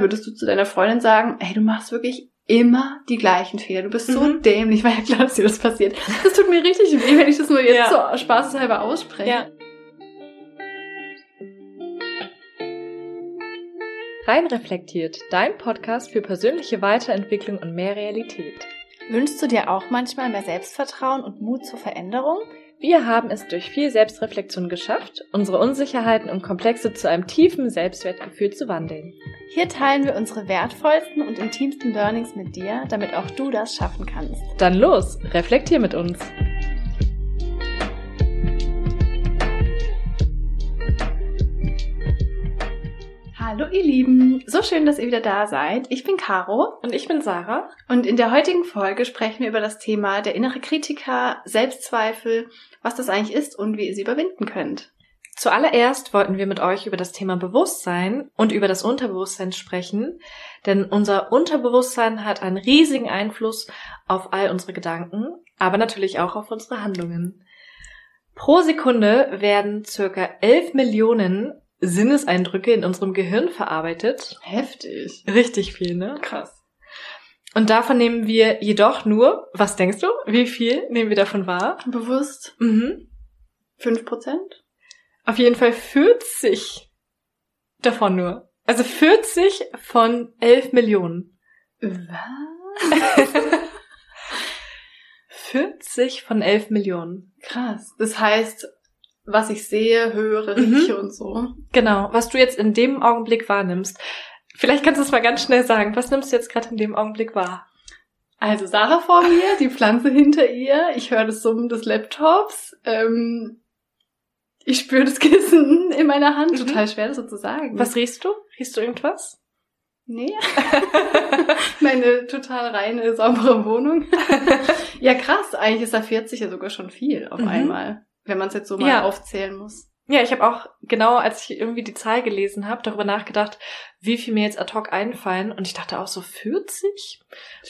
Würdest du zu deiner Freundin sagen, hey, du machst wirklich immer die gleichen Fehler. Du bist so Mhm. dämlich, weil ja klar, dass dir das passiert. Das tut mir richtig weh, wenn ich das nur jetzt Ja. so spaßeshalber ausspreche. Ja. Rein reflektiert, dein Podcast für persönliche Weiterentwicklung und mehr Realität. Wünschst du dir auch manchmal mehr Selbstvertrauen und Mut zur Veränderung? Wir haben es durch viel Selbstreflexion geschafft, unsere Unsicherheiten und Komplexe zu einem tiefen Selbstwertgefühl zu wandeln. Hier teilen wir unsere wertvollsten und intimsten Learnings mit dir, damit auch du das schaffen kannst. Dann los, reflektier mit uns. Hallo ihr Lieben, so schön, dass ihr wieder da seid. Ich bin Caro Und ich bin Sarah. und in der heutigen Folge sprechen wir über das Thema der innere Kritiker, Selbstzweifel, was das eigentlich ist und wie ihr sie überwinden könnt. Zuallererst wollten wir mit euch über das Thema Bewusstsein und über das Unterbewusstsein sprechen, denn unser Unterbewusstsein hat einen riesigen Einfluss auf all unsere Gedanken, aber natürlich auch auf unsere Handlungen. Pro Sekunde werden circa 11 Millionen Sinneseindrücke in unserem Gehirn verarbeitet. Heftig. Richtig viel, ne? Krass. Und davon nehmen wir jedoch nur, was denkst du, wie viel nehmen wir davon wahr? Bewusst Mhm. 5%? Auf jeden Fall 40 davon nur. Also 40 von 11 Millionen. Was? 40 von 11 Millionen. Krass. Das heißt, was ich sehe, höre, Mhm. rieche und so. Genau, was du jetzt in dem Augenblick wahrnimmst. Vielleicht kannst du es mal ganz schnell sagen. Was nimmst du jetzt gerade in dem Augenblick wahr? Also Sarah vor mir, die Pflanze hinter ihr, ich höre das Summen des Laptops, ähm, ich spüre das Kissen in meiner Hand. Mhm. Total schwer, das so zu sagen. Was riechst du? Riechst du irgendwas? Nee. Meine total reine, saubere Wohnung. ja, krass. Eigentlich ist da 40 ja sogar schon viel auf Mhm. einmal. Wenn man es jetzt so mal Ja. aufzählen muss. Ja, ich habe auch genau, als ich irgendwie die Zahl gelesen habe, darüber nachgedacht, wie viel mir jetzt ad hoc einfallen. Und ich dachte auch so 40?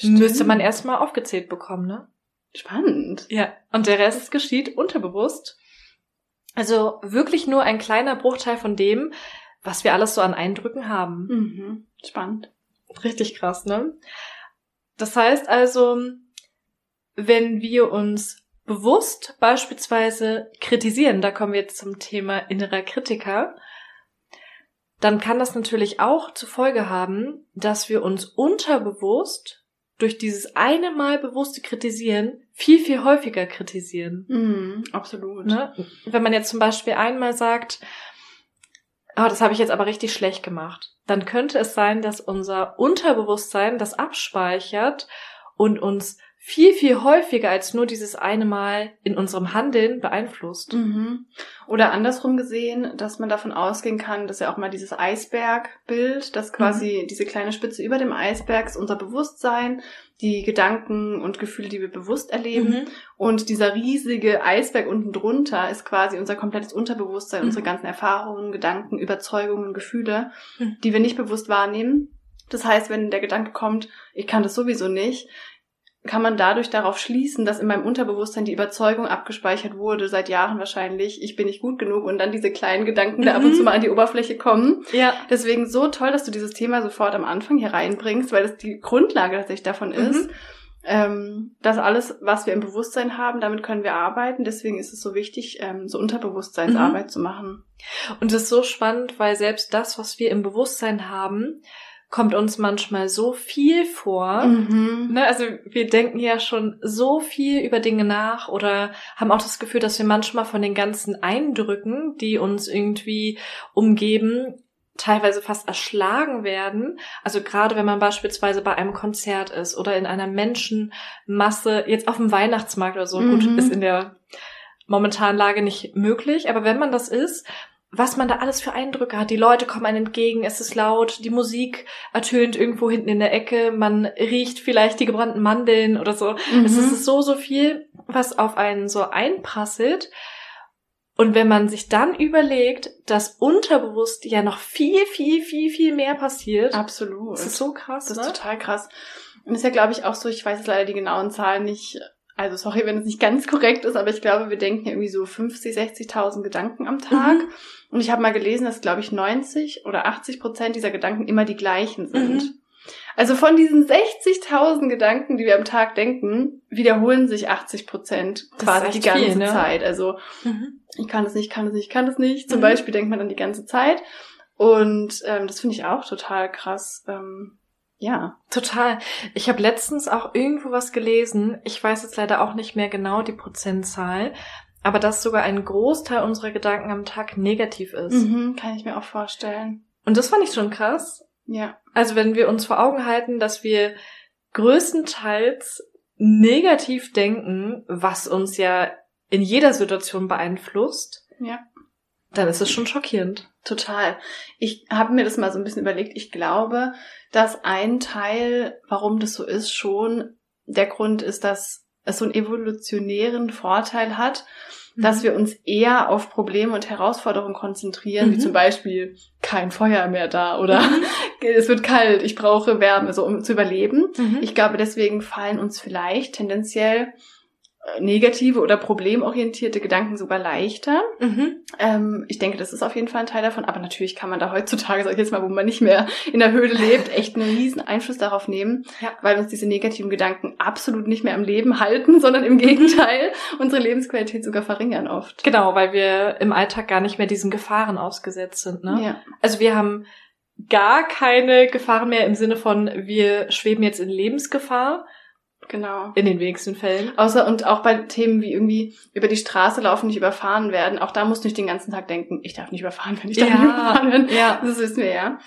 Müsste man erstmal aufgezählt bekommen, ne? Spannend. Ja, und der Rest geschieht unterbewusst. Also wirklich nur ein kleiner Bruchteil von dem, was wir alles so an Eindrücken haben. Mhm. Spannend. Richtig krass, ne? Das heißt also, wenn wir uns bewusst beispielsweise kritisieren, da kommen wir jetzt zum Thema innerer Kritiker, dann kann das natürlich auch zur Folge haben, dass wir uns unterbewusst durch dieses eine Mal bewusste Kritisieren viel, viel häufiger kritisieren. Mhm. Absolut. Ne? Wenn man jetzt zum Beispiel einmal sagt, oh, das habe ich jetzt aber richtig schlecht gemacht, dann könnte es sein, dass unser Unterbewusstsein das abspeichert und uns viel, viel häufiger als nur dieses eine Mal in unserem Handeln beeinflusst. Mhm. Oder andersrum gesehen, dass man davon ausgehen kann, dass ja auch mal dieses Eisbergbild, dass quasi diese kleine Spitze über dem Eisberg ist unser Bewusstsein, die Gedanken und Gefühle, die wir bewusst erleben. Mhm. Und dieser riesige Eisberg unten drunter ist quasi unser komplettes Unterbewusstsein, Mhm. unsere ganzen Erfahrungen, Gedanken, Überzeugungen, Gefühle, Mhm. die wir nicht bewusst wahrnehmen. Das heißt, wenn der Gedanke kommt, ich kann das sowieso nicht, kann man dadurch darauf schließen, dass in meinem Unterbewusstsein die Überzeugung abgespeichert wurde, seit Jahren wahrscheinlich, ich bin nicht gut genug und dann diese kleinen Gedanken da ab und Mhm. zu mal an die Oberfläche kommen. Ja. Deswegen so toll, dass du dieses Thema sofort am Anfang hier reinbringst, weil das die Grundlage tatsächlich davon ist. Mhm. Ähm, das alles, was wir im Bewusstsein haben, damit können wir arbeiten. Deswegen ist es so wichtig, ähm, so Unterbewusstseinsarbeit zu machen. Und es ist so spannend, weil selbst das, was wir im Bewusstsein haben, kommt uns manchmal so viel vor. Mhm. Ne, also wir denken ja schon so viel über Dinge nach oder haben auch das Gefühl, dass wir manchmal von den ganzen Eindrücken, die uns irgendwie umgeben, teilweise fast erschlagen werden. Also gerade wenn man beispielsweise bei einem Konzert ist oder in einer Menschenmasse, jetzt auf dem Weihnachtsmarkt oder so, Mhm. gut, ist in der momentanen Lage nicht möglich, aber wenn man das ist, was man da alles für Eindrücke hat. Die Leute kommen einem entgegen, es ist laut, die Musik ertönt irgendwo hinten in der Ecke, man riecht vielleicht die gebrannten Mandeln oder so. Mhm. Es ist so, so viel, was auf einen so einprasselt. Und wenn man sich dann überlegt, dass unterbewusst ja noch viel, viel, viel, viel mehr passiert, Absolut. das ist so krass, Das ist ne? total krass. Und ist ja, glaube ich, auch so, ich weiß jetzt leider die genauen Zahlen nicht also sorry, wenn es nicht ganz korrekt ist, aber ich glaube, wir denken irgendwie so 50, 60.000 Gedanken am Tag. Mhm. Und ich habe mal gelesen, dass, glaube ich, 90 oder 80 Prozent dieser Gedanken immer die gleichen sind. Mhm. Also von diesen 60.000 Gedanken, die wir am Tag denken, wiederholen sich 80 Prozent quasi die ganze viel, ne? Zeit. Also mhm. ich kann das nicht, ich kann das nicht, ich kann das nicht. Zum mhm. Beispiel denkt man dann die ganze Zeit. Und ähm, das finde ich auch total krass. Ähm, ja. Total. Ich habe letztens auch irgendwo was gelesen. Ich weiß jetzt leider auch nicht mehr genau die Prozentzahl, aber dass sogar ein Großteil unserer Gedanken am Tag negativ ist. Mhm, kann ich mir auch vorstellen. Und das fand ich schon krass. Ja. Also wenn wir uns vor Augen halten, dass wir größtenteils negativ denken, was uns ja in jeder Situation beeinflusst. Ja. Dann ist es schon schockierend. Total. Ich habe mir das mal so ein bisschen überlegt. Ich glaube, dass ein Teil, warum das so ist, schon der Grund ist, dass es so einen evolutionären Vorteil hat, mhm. dass wir uns eher auf Probleme und Herausforderungen konzentrieren, mhm. wie zum Beispiel kein Feuer mehr da oder mhm. es wird kalt, ich brauche Wärme, so um zu überleben. Mhm. Ich glaube, deswegen fallen uns vielleicht tendenziell negative oder problemorientierte Gedanken sogar leichter. Mhm. Ähm, ich denke, das ist auf jeden Fall ein Teil davon. Aber natürlich kann man da heutzutage, sag ich jetzt mal, wo man nicht mehr in der Höhle lebt, echt einen riesen Einfluss darauf nehmen, ja. weil uns diese negativen Gedanken absolut nicht mehr am Leben halten, sondern im Gegenteil unsere Lebensqualität sogar verringern oft. Genau, weil wir im Alltag gar nicht mehr diesen Gefahren ausgesetzt sind. Ne? Ja. Also wir haben gar keine Gefahren mehr im Sinne von, wir schweben jetzt in Lebensgefahr, Genau. In den wenigsten Fällen. Außer und auch bei Themen wie irgendwie über die Straße laufen, nicht überfahren werden. Auch da musst du nicht den ganzen Tag denken, ich darf nicht überfahren werden, ich darf ja, nicht überfahren werden. Ja. Das wissen wir ja.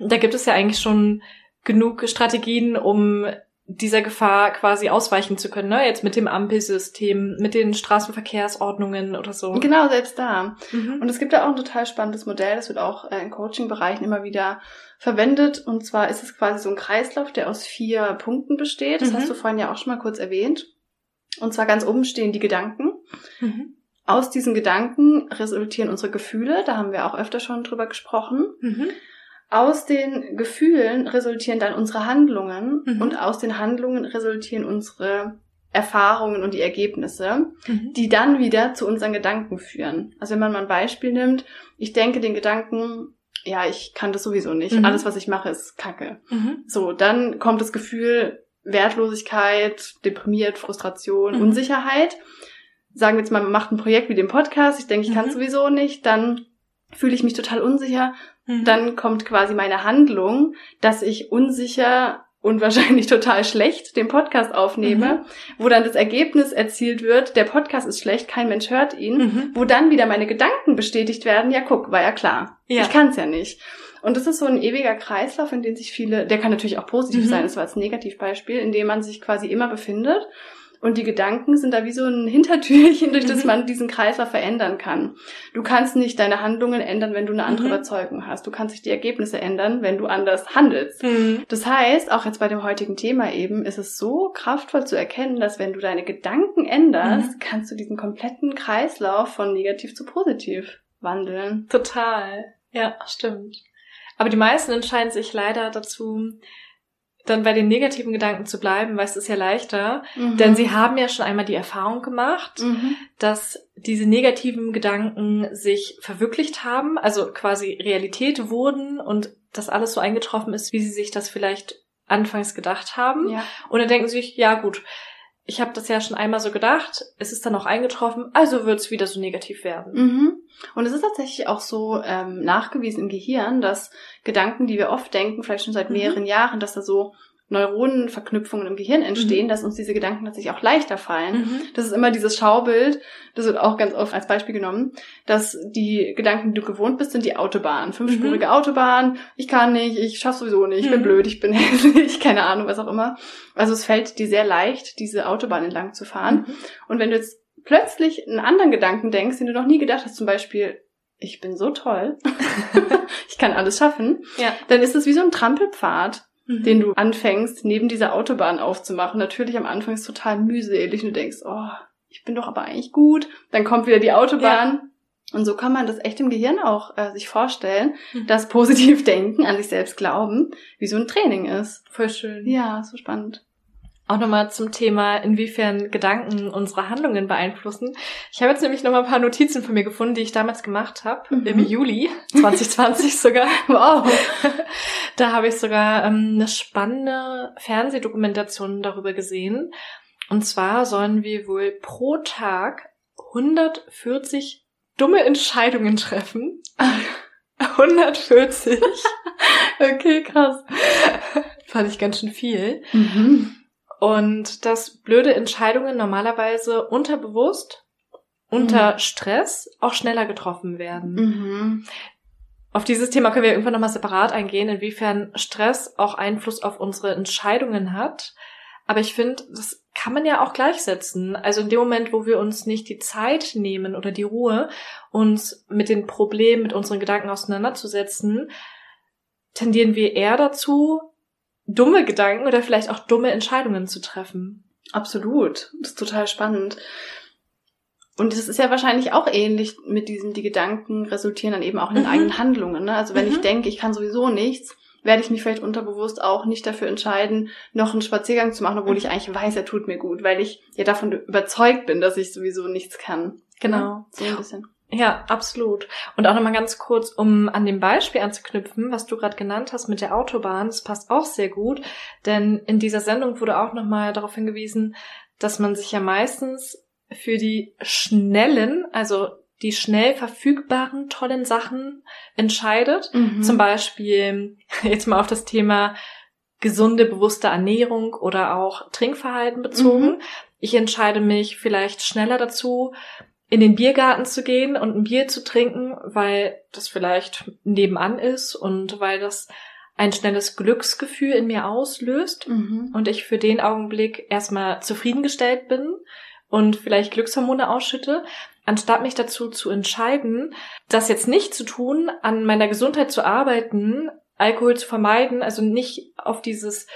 Da gibt es ja eigentlich schon genug Strategien, um dieser Gefahr quasi ausweichen zu können, ne? Jetzt mit dem Ampelsystem, mit den Straßenverkehrsordnungen oder so. Genau, selbst da. Mhm. Und es gibt da auch ein total spannendes Modell, das wird auch äh, in Coaching-Bereichen immer wieder verwendet. Und zwar ist es quasi so ein Kreislauf, der aus vier Punkten besteht. Das mhm. hast du vorhin ja auch schon mal kurz erwähnt. Und zwar ganz oben stehen die Gedanken. Mhm. Aus diesen Gedanken resultieren unsere Gefühle, da haben wir auch öfter schon drüber gesprochen. Mhm. Aus den Gefühlen resultieren dann unsere Handlungen mhm. und aus den Handlungen resultieren unsere Erfahrungen und die Ergebnisse, mhm. die dann wieder zu unseren Gedanken führen. Also wenn man mal ein Beispiel nimmt, ich denke den Gedanken, ja, ich kann das sowieso nicht. Mhm. Alles, was ich mache, ist Kacke. Mhm. So, dann kommt das Gefühl Wertlosigkeit, deprimiert, Frustration, mhm. Unsicherheit. Sagen wir jetzt mal, man macht ein Projekt wie den Podcast, ich denke, ich kann mhm. sowieso nicht, dann fühle ich mich total unsicher, Mhm. Dann kommt quasi meine Handlung, dass ich unsicher und wahrscheinlich total schlecht den Podcast aufnehme, mhm. wo dann das Ergebnis erzielt wird, der Podcast ist schlecht, kein Mensch hört ihn, mhm. wo dann wieder meine Gedanken bestätigt werden, ja guck, war ja klar. Ja. Ich kann es ja nicht. Und das ist so ein ewiger Kreislauf, in dem sich viele, der kann natürlich auch positiv mhm. sein, das war als Negativbeispiel, in dem man sich quasi immer befindet und die Gedanken sind da wie so ein Hintertürchen, durch das mhm. man diesen Kreislauf verändern kann. Du kannst nicht deine Handlungen ändern, wenn du eine andere mhm. Überzeugung hast. Du kannst nicht die Ergebnisse ändern, wenn du anders handelst. Mhm. Das heißt, auch jetzt bei dem heutigen Thema eben, ist es so kraftvoll zu erkennen, dass wenn du deine Gedanken änderst, mhm. kannst du diesen kompletten Kreislauf von negativ zu positiv wandeln. Total. Ja, stimmt. Aber die meisten entscheiden sich leider dazu, dann bei den negativen Gedanken zu bleiben, weil es ist ja leichter, mhm. denn sie haben ja schon einmal die Erfahrung gemacht, mhm. dass diese negativen Gedanken sich verwirklicht haben, also quasi Realität wurden und das alles so eingetroffen ist, wie sie sich das vielleicht anfangs gedacht haben. Ja. Und dann denken sie sich, ja gut, ich habe das ja schon einmal so gedacht, es ist dann auch eingetroffen, also wird es wieder so negativ werden. Mhm. Und es ist tatsächlich auch so ähm, nachgewiesen im Gehirn, dass Gedanken, die wir oft denken, vielleicht schon seit mhm. mehreren Jahren, dass da so Neuronenverknüpfungen im Gehirn entstehen, mhm. dass uns diese Gedanken tatsächlich auch leichter fallen. Mhm. Das ist immer dieses Schaubild, das wird auch ganz oft als Beispiel genommen, dass die Gedanken, die du gewohnt bist, sind die Autobahn. Fünfspurige mhm. Autobahn, ich kann nicht, ich schaff sowieso nicht, ich bin mhm. blöd, ich bin hässlich, keine Ahnung, was auch immer. Also es fällt dir sehr leicht, diese Autobahn entlang zu fahren. Mhm. Und wenn du jetzt plötzlich einen anderen Gedanken denkst, den du noch nie gedacht hast, zum Beispiel, ich bin so toll, ich kann alles schaffen, ja. dann ist es wie so ein Trampelpfad mhm. den du anfängst, neben dieser Autobahn aufzumachen. Natürlich am Anfang ist total mühselig und du denkst, oh, ich bin doch aber eigentlich gut. Dann kommt wieder die Autobahn. Ja. Und so kann man das echt im Gehirn auch äh, sich vorstellen, mhm. dass positiv denken, an sich selbst glauben, wie so ein Training ist. Voll schön. Ja, so spannend. Auch nochmal zum Thema, inwiefern Gedanken unsere Handlungen beeinflussen. Ich habe jetzt nämlich nochmal ein paar Notizen von mir gefunden, die ich damals gemacht habe, mhm. im Juli 2020 sogar. Wow. da habe ich sogar ähm, eine spannende Fernsehdokumentation darüber gesehen. Und zwar sollen wir wohl pro Tag 140 dumme Entscheidungen treffen. 140. okay, krass. Fand ich ganz schön viel. Mhm. Und dass blöde Entscheidungen normalerweise unterbewusst, unter mhm. Stress auch schneller getroffen werden. Mhm. Auf dieses Thema können wir irgendwann nochmal separat eingehen, inwiefern Stress auch Einfluss auf unsere Entscheidungen hat. Aber ich finde, das kann man ja auch gleichsetzen. Also in dem Moment, wo wir uns nicht die Zeit nehmen oder die Ruhe, uns mit den Problemen, mit unseren Gedanken auseinanderzusetzen, tendieren wir eher dazu, dumme Gedanken oder vielleicht auch dumme Entscheidungen zu treffen. Absolut. Das ist total spannend. Und es ist ja wahrscheinlich auch ähnlich mit diesem, die Gedanken resultieren dann eben auch in den mhm. eigenen Handlungen. Ne? Also wenn mhm. ich denke, ich kann sowieso nichts, werde ich mich vielleicht unterbewusst auch nicht dafür entscheiden, noch einen Spaziergang zu machen, obwohl mhm. ich eigentlich weiß, er tut mir gut, weil ich ja davon überzeugt bin, dass ich sowieso nichts kann. Genau. Ja, so ein bisschen. Ja, absolut. Und auch nochmal ganz kurz, um an dem Beispiel anzuknüpfen, was du gerade genannt hast mit der Autobahn, das passt auch sehr gut, denn in dieser Sendung wurde auch nochmal darauf hingewiesen, dass man sich ja meistens für die schnellen, also die schnell verfügbaren tollen Sachen entscheidet. Mhm. Zum Beispiel jetzt mal auf das Thema gesunde, bewusste Ernährung oder auch Trinkverhalten bezogen. Mhm. Ich entscheide mich vielleicht schneller dazu, in den Biergarten zu gehen und ein Bier zu trinken, weil das vielleicht nebenan ist und weil das ein schnelles Glücksgefühl in mir auslöst mhm. und ich für den Augenblick erstmal zufriedengestellt bin und vielleicht Glückshormone ausschütte, anstatt mich dazu zu entscheiden, das jetzt nicht zu tun, an meiner Gesundheit zu arbeiten, Alkohol zu vermeiden, also nicht auf dieses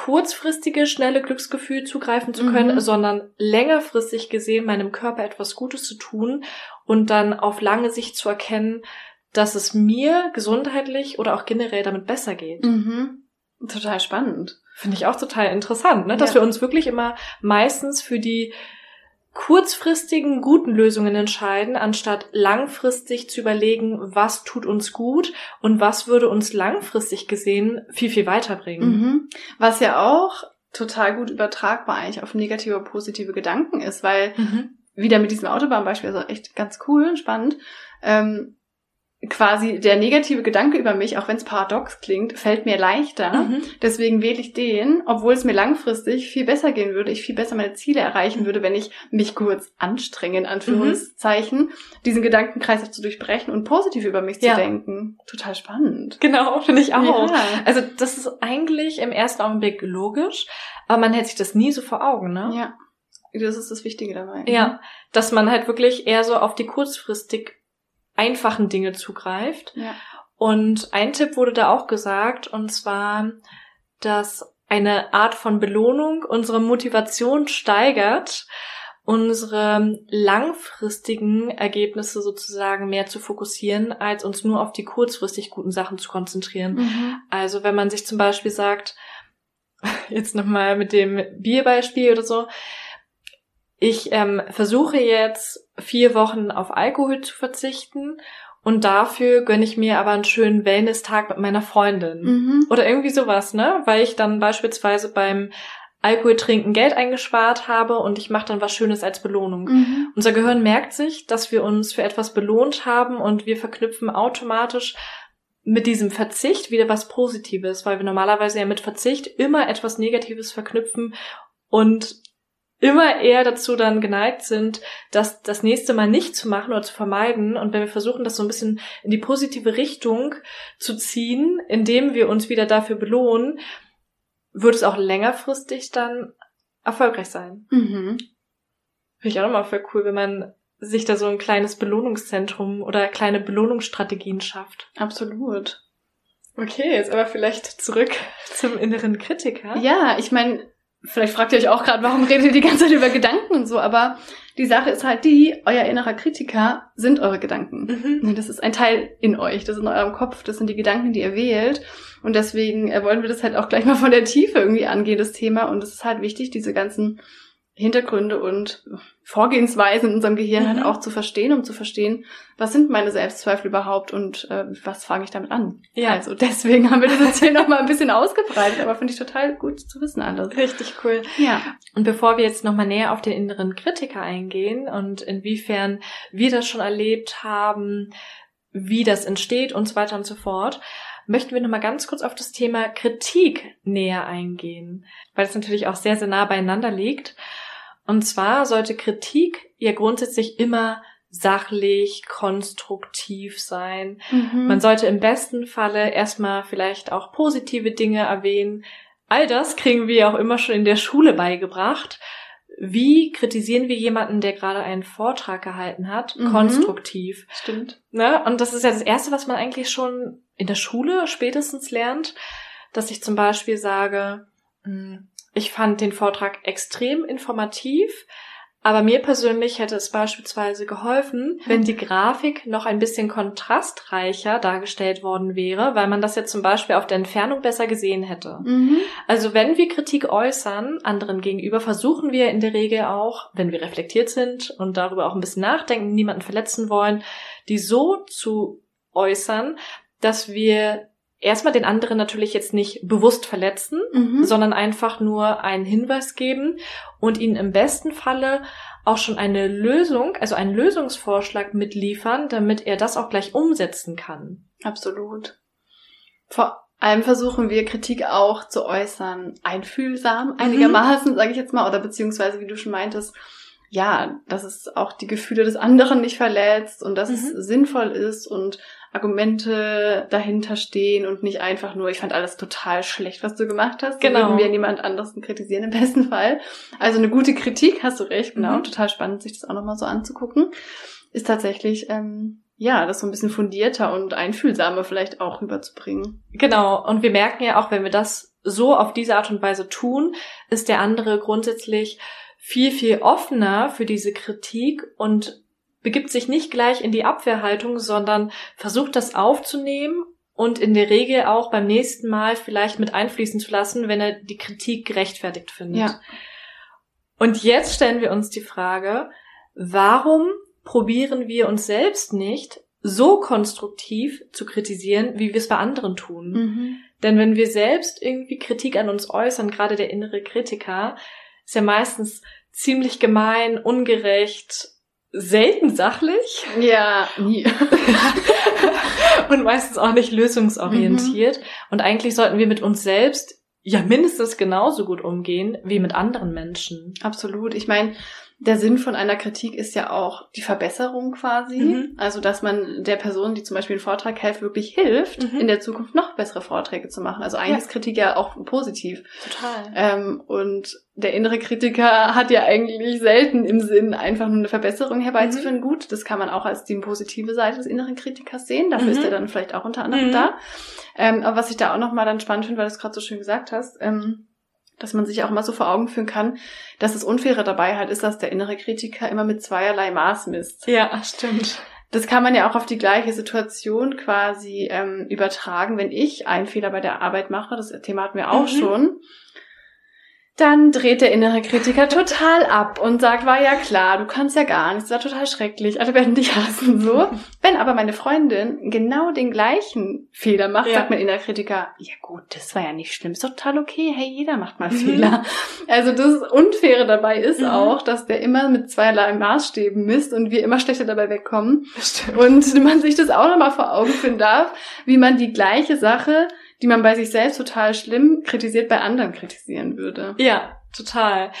kurzfristige, schnelle Glücksgefühl zugreifen zu können, mhm. sondern längerfristig gesehen meinem Körper etwas Gutes zu tun und dann auf lange Sicht zu erkennen, dass es mir gesundheitlich oder auch generell damit besser geht. Mhm. Total spannend. Finde ich auch total interessant, ne? dass ja. wir uns wirklich immer meistens für die kurzfristigen guten Lösungen entscheiden, anstatt langfristig zu überlegen, was tut uns gut und was würde uns langfristig gesehen viel, viel weiterbringen. Mhm. Was ja auch total gut übertragbar eigentlich auf negative, positive Gedanken ist, weil mhm. wieder mit diesem Autobahnbeispiel, also echt ganz cool, spannend, ähm, quasi der negative Gedanke über mich, auch wenn es paradox klingt, fällt mir leichter. Mhm. Deswegen wähle ich den, obwohl es mir langfristig viel besser gehen würde, ich viel besser meine Ziele erreichen würde, wenn ich mich kurz anstrenge, in Anführungszeichen, mhm. diesen Gedankenkreis zu durchbrechen und positiv über mich ja. zu denken. Total spannend. Genau, finde ich auch. Ja. Also das ist eigentlich im ersten Augenblick logisch, aber man hält sich das nie so vor Augen, ne? Ja. Das ist das Wichtige dabei. Ja, dass man halt wirklich eher so auf die kurzfristig einfachen Dinge zugreift. Ja. Und ein Tipp wurde da auch gesagt, und zwar, dass eine Art von Belohnung unsere Motivation steigert, unsere langfristigen Ergebnisse sozusagen mehr zu fokussieren, als uns nur auf die kurzfristig guten Sachen zu konzentrieren. Mhm. Also wenn man sich zum Beispiel sagt, jetzt nochmal mit dem Bierbeispiel oder so, ich ähm, versuche jetzt vier Wochen auf Alkohol zu verzichten und dafür gönne ich mir aber einen schönen Wellness-Tag mit meiner Freundin. Mhm. Oder irgendwie sowas, ne? Weil ich dann beispielsweise beim Alkohol trinken Geld eingespart habe und ich mache dann was Schönes als Belohnung. Mhm. Unser Gehirn merkt sich, dass wir uns für etwas belohnt haben und wir verknüpfen automatisch mit diesem Verzicht wieder was Positives, weil wir normalerweise ja mit Verzicht immer etwas Negatives verknüpfen und immer eher dazu dann geneigt sind, das das nächste Mal nicht zu machen oder zu vermeiden. Und wenn wir versuchen, das so ein bisschen in die positive Richtung zu ziehen, indem wir uns wieder dafür belohnen, wird es auch längerfristig dann erfolgreich sein. Mhm. Finde ich auch nochmal voll cool, wenn man sich da so ein kleines Belohnungszentrum oder kleine Belohnungsstrategien schafft. Absolut. Okay, jetzt aber vielleicht zurück zum inneren Kritiker. Ja, ich meine, vielleicht fragt ihr euch auch gerade, warum redet ihr die ganze Zeit über Gedanken und so, aber die Sache ist halt die, euer innerer Kritiker sind eure Gedanken. Mhm. Das ist ein Teil in euch, das ist in eurem Kopf, das sind die Gedanken, die ihr wählt. Und deswegen äh, wollen wir das halt auch gleich mal von der Tiefe irgendwie angehen, das Thema. Und es ist halt wichtig, diese ganzen Hintergründe und Vorgehensweisen in unserem Gehirn halt mhm. halt auch zu verstehen, um zu verstehen, was sind meine Selbstzweifel überhaupt und äh, was fange ich damit an. Ja. Also deswegen haben wir das jetzt hier nochmal ein bisschen ausgebreitet, aber finde ich total gut zu wissen alles. Richtig cool. Ja. Und bevor wir jetzt nochmal näher auf den inneren Kritiker eingehen und inwiefern wir das schon erlebt haben, wie das entsteht und so weiter und so fort, möchten wir nochmal ganz kurz auf das Thema Kritik näher eingehen, weil es natürlich auch sehr, sehr nah beieinander liegt. Und zwar sollte Kritik ja grundsätzlich immer sachlich, konstruktiv sein. Mhm. Man sollte im besten Falle erstmal vielleicht auch positive Dinge erwähnen. All das kriegen wir auch immer schon in der Schule beigebracht. Wie kritisieren wir jemanden, der gerade einen Vortrag gehalten hat? Mhm. Konstruktiv. Stimmt. Ne? Und das ist ja das Erste, was man eigentlich schon in der Schule spätestens lernt, dass ich zum Beispiel sage, hm, ich fand den Vortrag extrem informativ, aber mir persönlich hätte es beispielsweise geholfen, wenn die Grafik noch ein bisschen kontrastreicher dargestellt worden wäre, weil man das jetzt zum Beispiel auf der Entfernung besser gesehen hätte. Mhm. Also wenn wir Kritik äußern, anderen gegenüber, versuchen wir in der Regel auch, wenn wir reflektiert sind und darüber auch ein bisschen nachdenken, niemanden verletzen wollen, die so zu äußern, dass wir erstmal den anderen natürlich jetzt nicht bewusst verletzen, mhm. sondern einfach nur einen Hinweis geben und ihnen im besten Falle auch schon eine Lösung, also einen Lösungsvorschlag mitliefern, damit er das auch gleich umsetzen kann. Absolut. Vor allem versuchen wir Kritik auch zu äußern, einfühlsam mhm. einigermaßen, mhm. sage ich jetzt mal, oder beziehungsweise, wie du schon meintest, ja, dass es auch die Gefühle des anderen nicht verletzt und dass mhm. es sinnvoll ist und Argumente dahinter stehen und nicht einfach nur, ich fand alles total schlecht, was du gemacht hast. Genau. Würden wir niemand anderes kritisieren im besten Fall. Also eine gute Kritik, hast du recht, genau. Mhm. Total spannend, sich das auch nochmal so anzugucken. Ist tatsächlich, ähm, ja, das so ein bisschen fundierter und einfühlsamer vielleicht auch rüberzubringen. Genau. Und wir merken ja auch, wenn wir das so auf diese Art und Weise tun, ist der andere grundsätzlich viel, viel offener für diese Kritik und begibt sich nicht gleich in die Abwehrhaltung, sondern versucht das aufzunehmen und in der Regel auch beim nächsten Mal vielleicht mit einfließen zu lassen, wenn er die Kritik gerechtfertigt findet. Ja. Und jetzt stellen wir uns die Frage, warum probieren wir uns selbst nicht so konstruktiv zu kritisieren, wie wir es bei anderen tun? Mhm. Denn wenn wir selbst irgendwie Kritik an uns äußern, gerade der innere Kritiker, ist ja meistens ziemlich gemein, ungerecht, selten sachlich. Ja, nie. und meistens auch nicht lösungsorientiert. Mhm. Und eigentlich sollten wir mit uns selbst ja mindestens genauso gut umgehen wie mit anderen Menschen. Absolut. Ich meine, der Sinn von einer Kritik ist ja auch die Verbesserung quasi. Mhm. Also, dass man der Person, die zum Beispiel einen Vortrag hält, wirklich hilft, mhm. in der Zukunft noch bessere Vorträge zu machen. Also eigentlich ja. ist Kritik ja auch positiv. Total. Ähm, und der innere Kritiker hat ja eigentlich selten im Sinn, einfach nur eine Verbesserung herbeizuführen. Mhm. Gut, das kann man auch als die positive Seite des inneren Kritikers sehen. Dafür ist mhm. er dann vielleicht auch unter anderem mhm. da. Ähm, aber was ich da auch nochmal dann spannend finde, weil du es gerade so schön gesagt hast, ähm, dass man sich auch mal so vor Augen führen kann, dass das Unfaire dabei halt ist, dass der innere Kritiker immer mit zweierlei Maß misst. Ja, stimmt. Das kann man ja auch auf die gleiche Situation quasi ähm, übertragen, wenn ich einen Fehler bei der Arbeit mache. Das Thema hatten wir auch mhm. schon dann dreht der innere Kritiker total ab und sagt, war ja klar, du kannst ja gar nichts, war total schrecklich, alle werden dich hassen, so. Wenn aber meine Freundin genau den gleichen Fehler macht, ja. sagt mein innerer Kritiker, ja gut, das war ja nicht schlimm, ist total okay, hey, jeder macht mal mhm. Fehler. Also das Unfaire dabei ist mhm. auch, dass der immer mit zweierlei Maßstäben misst und wir immer schlechter dabei wegkommen. Und man sich das auch nochmal vor Augen führen darf, wie man die gleiche Sache die man bei sich selbst total schlimm kritisiert, bei anderen kritisieren würde. Ja, total.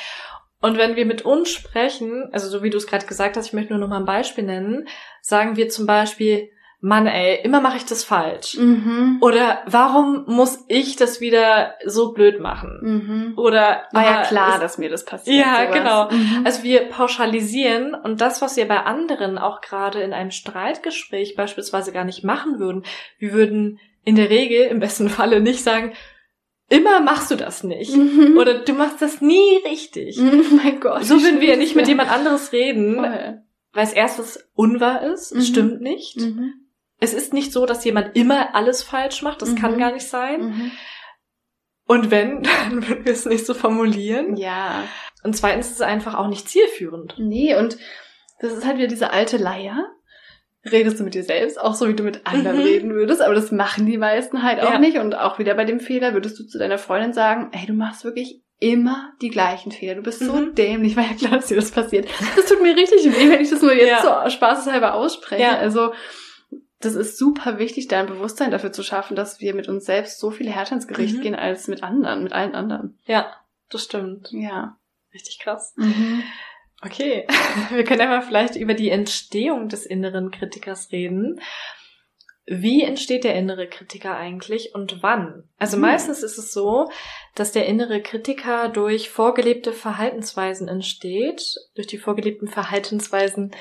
Und wenn wir mit uns sprechen, also so wie du es gerade gesagt hast, ich möchte nur noch mal ein Beispiel nennen, sagen wir zum Beispiel, Mann, ey, immer mache ich das falsch. Mhm. Oder warum muss ich das wieder so blöd machen? Mhm. Oder war ja klar, ist, dass mir das passiert. Ja, sowas. genau. Mhm. Also wir pauschalisieren und das, was wir bei anderen auch gerade in einem Streitgespräch beispielsweise gar nicht machen würden, wir würden in der Regel im besten Falle nicht sagen, immer machst du das nicht. Mhm. Oder du machst das nie richtig. Oh mein Gott. So würden wir nicht mit jemand anderes reden, Voll. weil es erstens unwahr ist, Mhm. es stimmt nicht. Mhm. Es ist nicht so, dass jemand immer alles falsch macht, das Mhm. kann gar nicht sein. Mhm. Und wenn, dann würden wir es nicht so formulieren. Ja. Und zweitens ist es einfach auch nicht zielführend. Nee, und das ist halt wieder diese alte Leier. Redest du mit dir selbst, auch so wie du mit anderen Mhm. reden würdest, aber das machen die meisten halt auch Ja. nicht. Und auch wieder bei dem Fehler würdest du zu deiner Freundin sagen, hey, du machst wirklich immer die gleichen Fehler. Du bist so Mhm. dämlich, weil ja klar, dass dir das passiert. Das tut mir richtig weh, wenn ich das nur jetzt Ja. so spaßeshalber ausspreche. Ja. Also das ist super wichtig, da ein Bewusstsein dafür zu schaffen, dass wir mit uns selbst so viel härter ins Gericht Mhm. gehen als mit anderen, mit allen anderen. Ja, das stimmt. Ja. Richtig krass. Mhm. Okay, wir können ja mal vielleicht über die Entstehung des inneren Kritikers reden. Wie entsteht der innere Kritiker eigentlich und wann? Also Hm. meistens ist es so, dass der innere Kritiker durch vorgelebte Verhaltensweisen entsteht, durch die vorgelebten Verhaltensweisen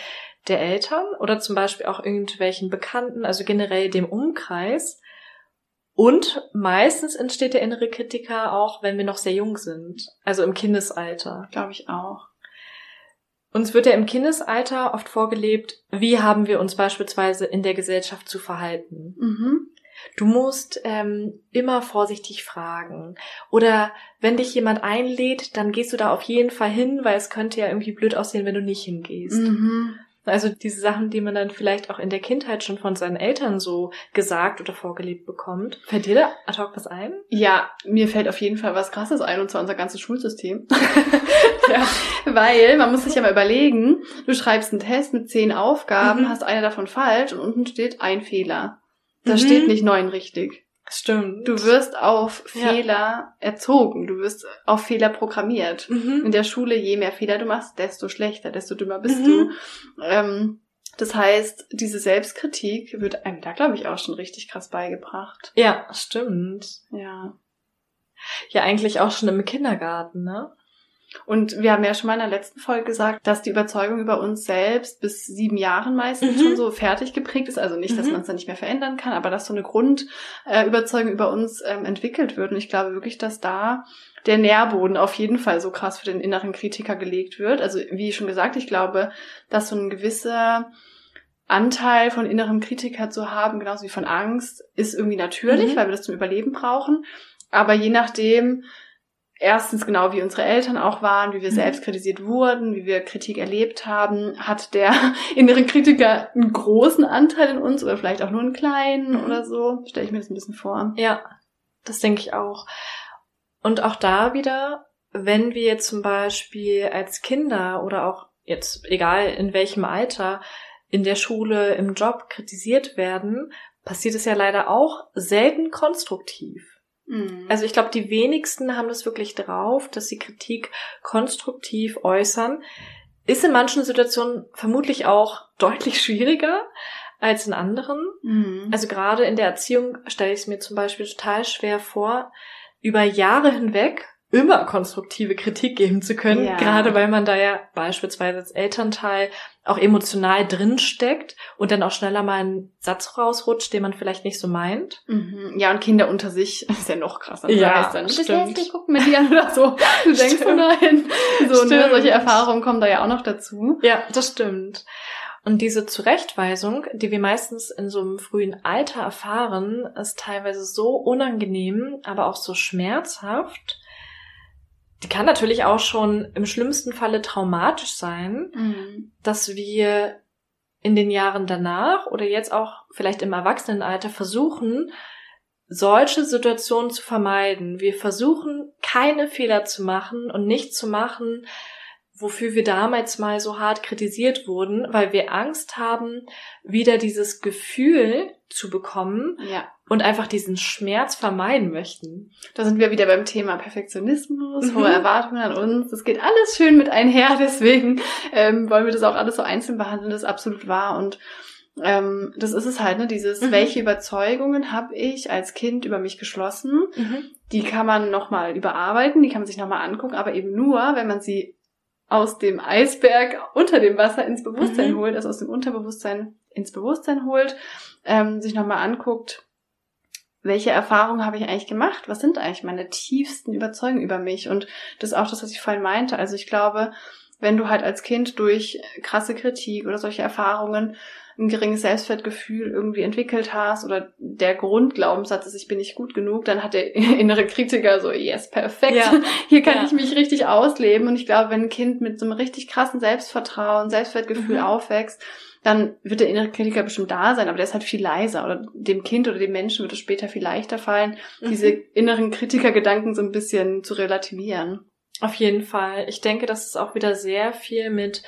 der Eltern oder zum Beispiel auch irgendwelchen Bekannten, also generell dem Umkreis. Und meistens entsteht der innere Kritiker auch, wenn wir noch sehr jung sind, also im Kindesalter. Glaube ich auch. Uns wird ja im Kindesalter oft vorgelebt, wie haben wir uns beispielsweise in der Gesellschaft zu verhalten. Mhm. Du musst ähm, immer vorsichtig fragen. Oder wenn dich jemand einlädt, dann gehst du da auf jeden Fall hin, weil es könnte ja irgendwie blöd aussehen, wenn du nicht hingehst. Mhm. Also diese Sachen, die man dann vielleicht auch in der Kindheit schon von seinen Eltern so gesagt oder vorgelebt bekommt. Fällt dir da ad hoc was ein? Ja, mir fällt auf jeden Fall was Krasses ein, und zwar unser ganzes Schulsystem. ja. Weil man muss sich ja mal überlegen, du schreibst einen Test mit zehn Aufgaben, Mhm. hast eine davon falsch und unten steht ein Fehler. Da Mhm. steht nicht neun richtig. Stimmt. Du wirst auf Ja. Fehler erzogen, du wirst auf Fehler programmiert. In Mhm. der Schule, je mehr Fehler du machst, desto schlechter, desto dümmer bist Mhm. du. Ähm, das heißt, diese Selbstkritik wird einem da, glaube ich, auch schon richtig krass beigebracht. Ja, stimmt. Ja. Ja, eigentlich auch schon im Kindergarten, ne? Und wir haben ja schon mal in der letzten Folge gesagt, dass die Überzeugung über uns selbst bis sieben Jahren meistens Mhm. schon so fertig geprägt ist. Also nicht, dass Mhm. man es dann nicht mehr verändern kann, aber dass so eine Grundüberzeugung äh, über uns ähm, entwickelt wird. Und ich glaube wirklich, dass da der Nährboden auf jeden Fall so krass für den inneren Kritiker gelegt wird. Also wie schon gesagt, ich glaube, dass so ein gewisser Anteil von innerem Kritiker zu haben, genauso wie von Angst, ist irgendwie natürlich, Mhm. weil wir das zum Überleben brauchen. Aber je nachdem, erstens genau wie unsere Eltern auch waren, wie wir Mhm. selbst kritisiert wurden, wie wir Kritik erlebt haben, hat der innere Kritiker einen großen Anteil in uns oder vielleicht auch nur einen kleinen Mhm. oder so. Stelle ich mir das ein bisschen vor. Ja, das denke ich auch. Und auch da wieder, wenn wir zum Beispiel als Kinder oder auch jetzt, egal in welchem Alter, in der Schule, im Job kritisiert werden, passiert es ja leider auch selten konstruktiv. Mhm. Also ich glaube, die wenigsten haben das wirklich drauf, dass sie Kritik konstruktiv äußern. Ist in manchen Situationen vermutlich auch deutlich schwieriger als in anderen. Mhm. Also gerade in der Erziehung stelle ich es mir zum Beispiel total schwer vor, über Jahre hinweg immer konstruktive Kritik geben zu können, Ja. gerade weil man da ja beispielsweise als Elternteil auch emotional drinsteckt und dann auch schneller mal ein Satz rausrutscht, den man vielleicht nicht so meint. Mhm. Ja, und Kinder unter sich ist ja noch krasser. Ja, das heißt dann, stimmt. hässlich, guck mir die an oder so. Du denkst, Stimmt. nein. So, ne, solche Erfahrungen kommen da ja auch noch dazu. Ja, das stimmt. Und diese Zurechtweisung, die wir meistens in so einem frühen Alter erfahren, ist teilweise so unangenehm, aber auch so schmerzhaft. Die kann natürlich auch schon im schlimmsten Falle traumatisch sein, Mhm. dass wir in den Jahren danach oder jetzt auch vielleicht im Erwachsenenalter versuchen, solche Situationen zu vermeiden. Wir versuchen, keine Fehler zu machen und nicht zu machen, wofür wir damals mal so hart kritisiert wurden, weil wir Angst haben, wieder dieses Gefühl zu bekommen Ja. und einfach diesen Schmerz vermeiden möchten. Da sind wir wieder beim Thema Perfektionismus, Mhm. hohe Erwartungen an uns. Das geht alles schön mit einher, deswegen ähm, wollen wir das auch alles so einzeln behandeln, das ist absolut wahr. Und ähm, das ist es halt, ne? Dieses, Mhm. welche Überzeugungen habe ich als Kind über mich geschlossen? Die kann man nochmal überarbeiten, die kann man sich nochmal angucken, aber eben nur, wenn man sie aus dem Eisberg unter dem Wasser ins Bewusstsein Mhm. holt, also aus dem Unterbewusstsein ins Bewusstsein holt, ähm, sich nochmal anguckt, welche Erfahrungen habe ich eigentlich gemacht? Was sind eigentlich meine tiefsten Überzeugungen über mich? Und das ist auch das, was ich vorhin meinte. Also ich glaube, wenn du halt als Kind durch krasse Kritik oder solche Erfahrungen ein geringes Selbstwertgefühl irgendwie entwickelt hast oder der Grundglaubenssatz ist, ich bin nicht gut genug, dann hat der innere Kritiker so, yes, perfekt, ja. hier kann ja. ich mich richtig ausleben. Und ich glaube, wenn ein Kind mit so einem richtig krassen Selbstvertrauen, Selbstwertgefühl mhm. aufwächst, dann wird der innere Kritiker bestimmt da sein, aber der ist halt viel leiser. Oder dem Kind oder dem Menschen wird es später viel leichter fallen, mhm. diese inneren Kritikergedanken so ein bisschen zu relativieren. Auf jeden Fall. Ich denke, dass es auch wieder sehr viel mit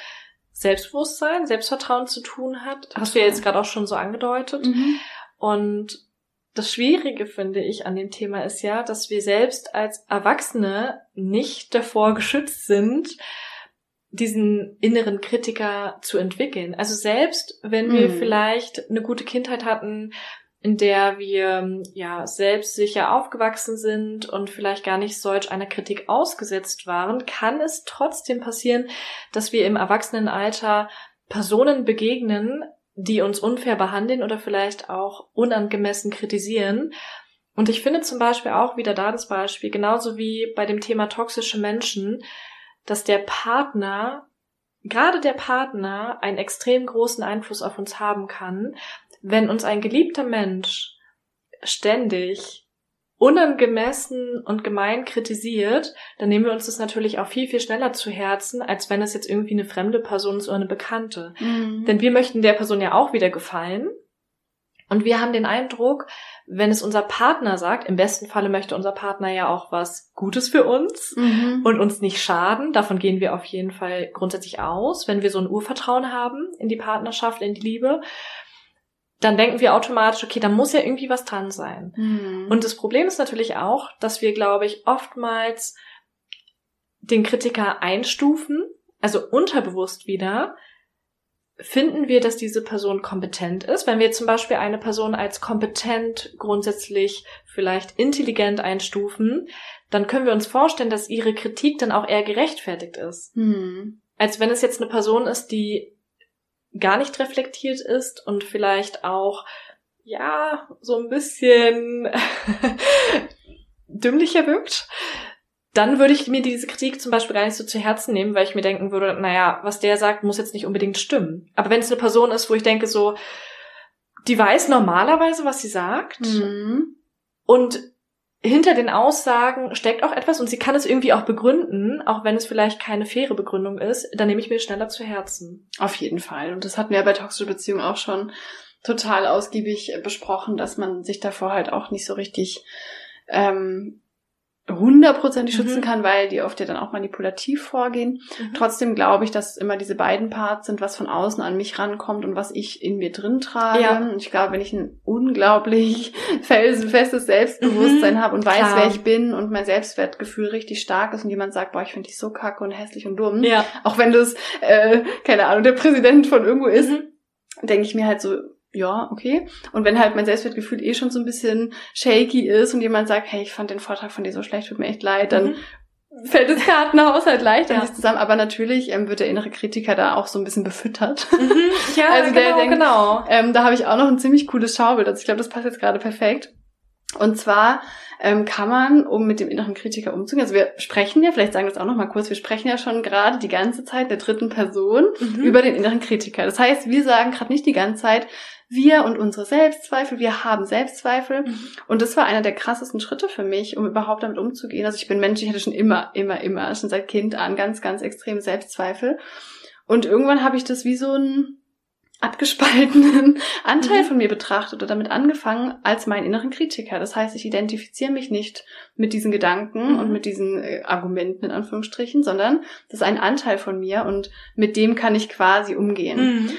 Selbstbewusstsein, Selbstvertrauen zu tun hat. Hast du ja jetzt gerade auch schon so angedeutet. Mhm. Und das Schwierige, finde ich, an dem Thema ist ja, dass wir selbst als Erwachsene nicht davor geschützt sind, diesen inneren Kritiker zu entwickeln. Also selbst wenn wir mhm. vielleicht eine gute Kindheit hatten, in der wir ja selbstsicher aufgewachsen sind und vielleicht gar nicht solch einer Kritik ausgesetzt waren, kann es trotzdem passieren, dass wir im Erwachsenenalter Personen begegnen, die uns unfair behandeln oder vielleicht auch unangemessen kritisieren. Und ich finde zum Beispiel auch wieder da das Beispiel, genauso wie bei dem Thema toxische Menschen, dass der Partner, gerade der Partner, einen extrem großen Einfluss auf uns haben kann, wenn uns ein geliebter Mensch ständig unangemessen und gemein kritisiert, dann nehmen wir uns das natürlich auch viel, viel schneller zu Herzen, als wenn es jetzt irgendwie eine fremde Person ist oder eine Bekannte. Mhm. Denn wir möchten der Person ja auch wieder gefallen. Und wir haben den Eindruck, wenn es unser Partner sagt, im besten Falle möchte unser Partner ja auch was Gutes für uns mhm. und uns nicht schaden. Davon gehen wir auf jeden Fall grundsätzlich aus, wenn wir so ein Urvertrauen haben in die Partnerschaft, in die Liebe dann denken wir automatisch, okay, da muss ja irgendwie was dran sein. Mhm. Und das Problem ist natürlich auch, dass wir, glaube ich, oftmals den Kritiker einstufen, also unterbewusst wieder, finden wir, dass diese Person kompetent ist. Wenn wir zum Beispiel eine Person als kompetent, grundsätzlich vielleicht intelligent einstufen, dann können wir uns vorstellen, dass ihre Kritik dann auch eher gerechtfertigt ist. Mhm. Als wenn es jetzt eine Person ist, die gar nicht reflektiert ist und vielleicht auch, ja, so ein bisschen dümmlicher wirkt, dann würde ich mir diese Kritik zum Beispiel gar nicht so zu Herzen nehmen, weil ich mir denken würde, naja, was der sagt, muss jetzt nicht unbedingt stimmen. Aber wenn es eine Person ist, wo ich denke so, die weiß normalerweise, was sie sagt mhm. und hinter den Aussagen steckt auch etwas und sie kann es irgendwie auch begründen, auch wenn es vielleicht keine faire Begründung ist, dann nehme ich mir schneller zu Herzen. Auf jeden Fall. Und das hatten wir bei toxische Beziehungen auch schon total ausgiebig besprochen, dass man sich davor halt auch nicht so richtig ähm, hundertprozentig schützen mhm. kann, weil die oft ja dann auch manipulativ vorgehen. Mhm. Trotzdem glaube ich, dass es immer diese beiden Parts sind, was von außen an mich rankommt und was ich in mir drin trage. Ja. Und ich glaube, wenn ich ein unglaublich felsenfestes Selbstbewusstsein mhm. habe und weiß, Klar. wer ich bin und mein Selbstwertgefühl richtig stark ist und jemand sagt, boah, ich finde dich so kacke und hässlich und dumm, ja. auch wenn das, äh, keine Ahnung, der Präsident von irgendwo ist, mhm. denke ich mir halt so, ja, okay. Und wenn halt mein Selbstwertgefühl eh schon so ein bisschen shaky ist und jemand sagt, hey, ich fand den Vortrag von dir so schlecht, tut mir echt leid, dann mhm. fällt das Kartenhaus halt leichter ja. zusammen. Aber natürlich ähm, wird der innere Kritiker da auch so ein bisschen befüttert. Mhm. Ja, also der genau, denkt, genau. Ähm, da habe ich auch noch ein ziemlich cooles Schaubild. Also ich glaube, das passt jetzt gerade perfekt. Und zwar ähm, kann man, um mit dem inneren Kritiker umzugehen, also wir sprechen ja, vielleicht sagen wir das auch noch mal kurz, wir sprechen ja schon gerade die ganze Zeit der dritten Person mhm. über den inneren Kritiker. Das heißt, wir sagen gerade nicht die ganze Zeit, wir und unsere Selbstzweifel, wir haben Selbstzweifel. Mhm. Und das war einer der krassesten Schritte für mich, um überhaupt damit umzugehen. Also ich bin Mensch, ich hatte schon immer, immer, immer, schon seit Kind an ganz, ganz extreme Selbstzweifel. Und irgendwann habe ich das wie so ein abgespaltenen Anteil mhm. von mir betrachtet oder damit angefangen als meinen inneren Kritiker. Das heißt, ich identifiziere mich nicht mit diesen Gedanken mhm. und mit diesen äh, Argumenten in Anführungsstrichen, sondern das ist ein Anteil von mir und mit dem kann ich quasi umgehen. Mhm.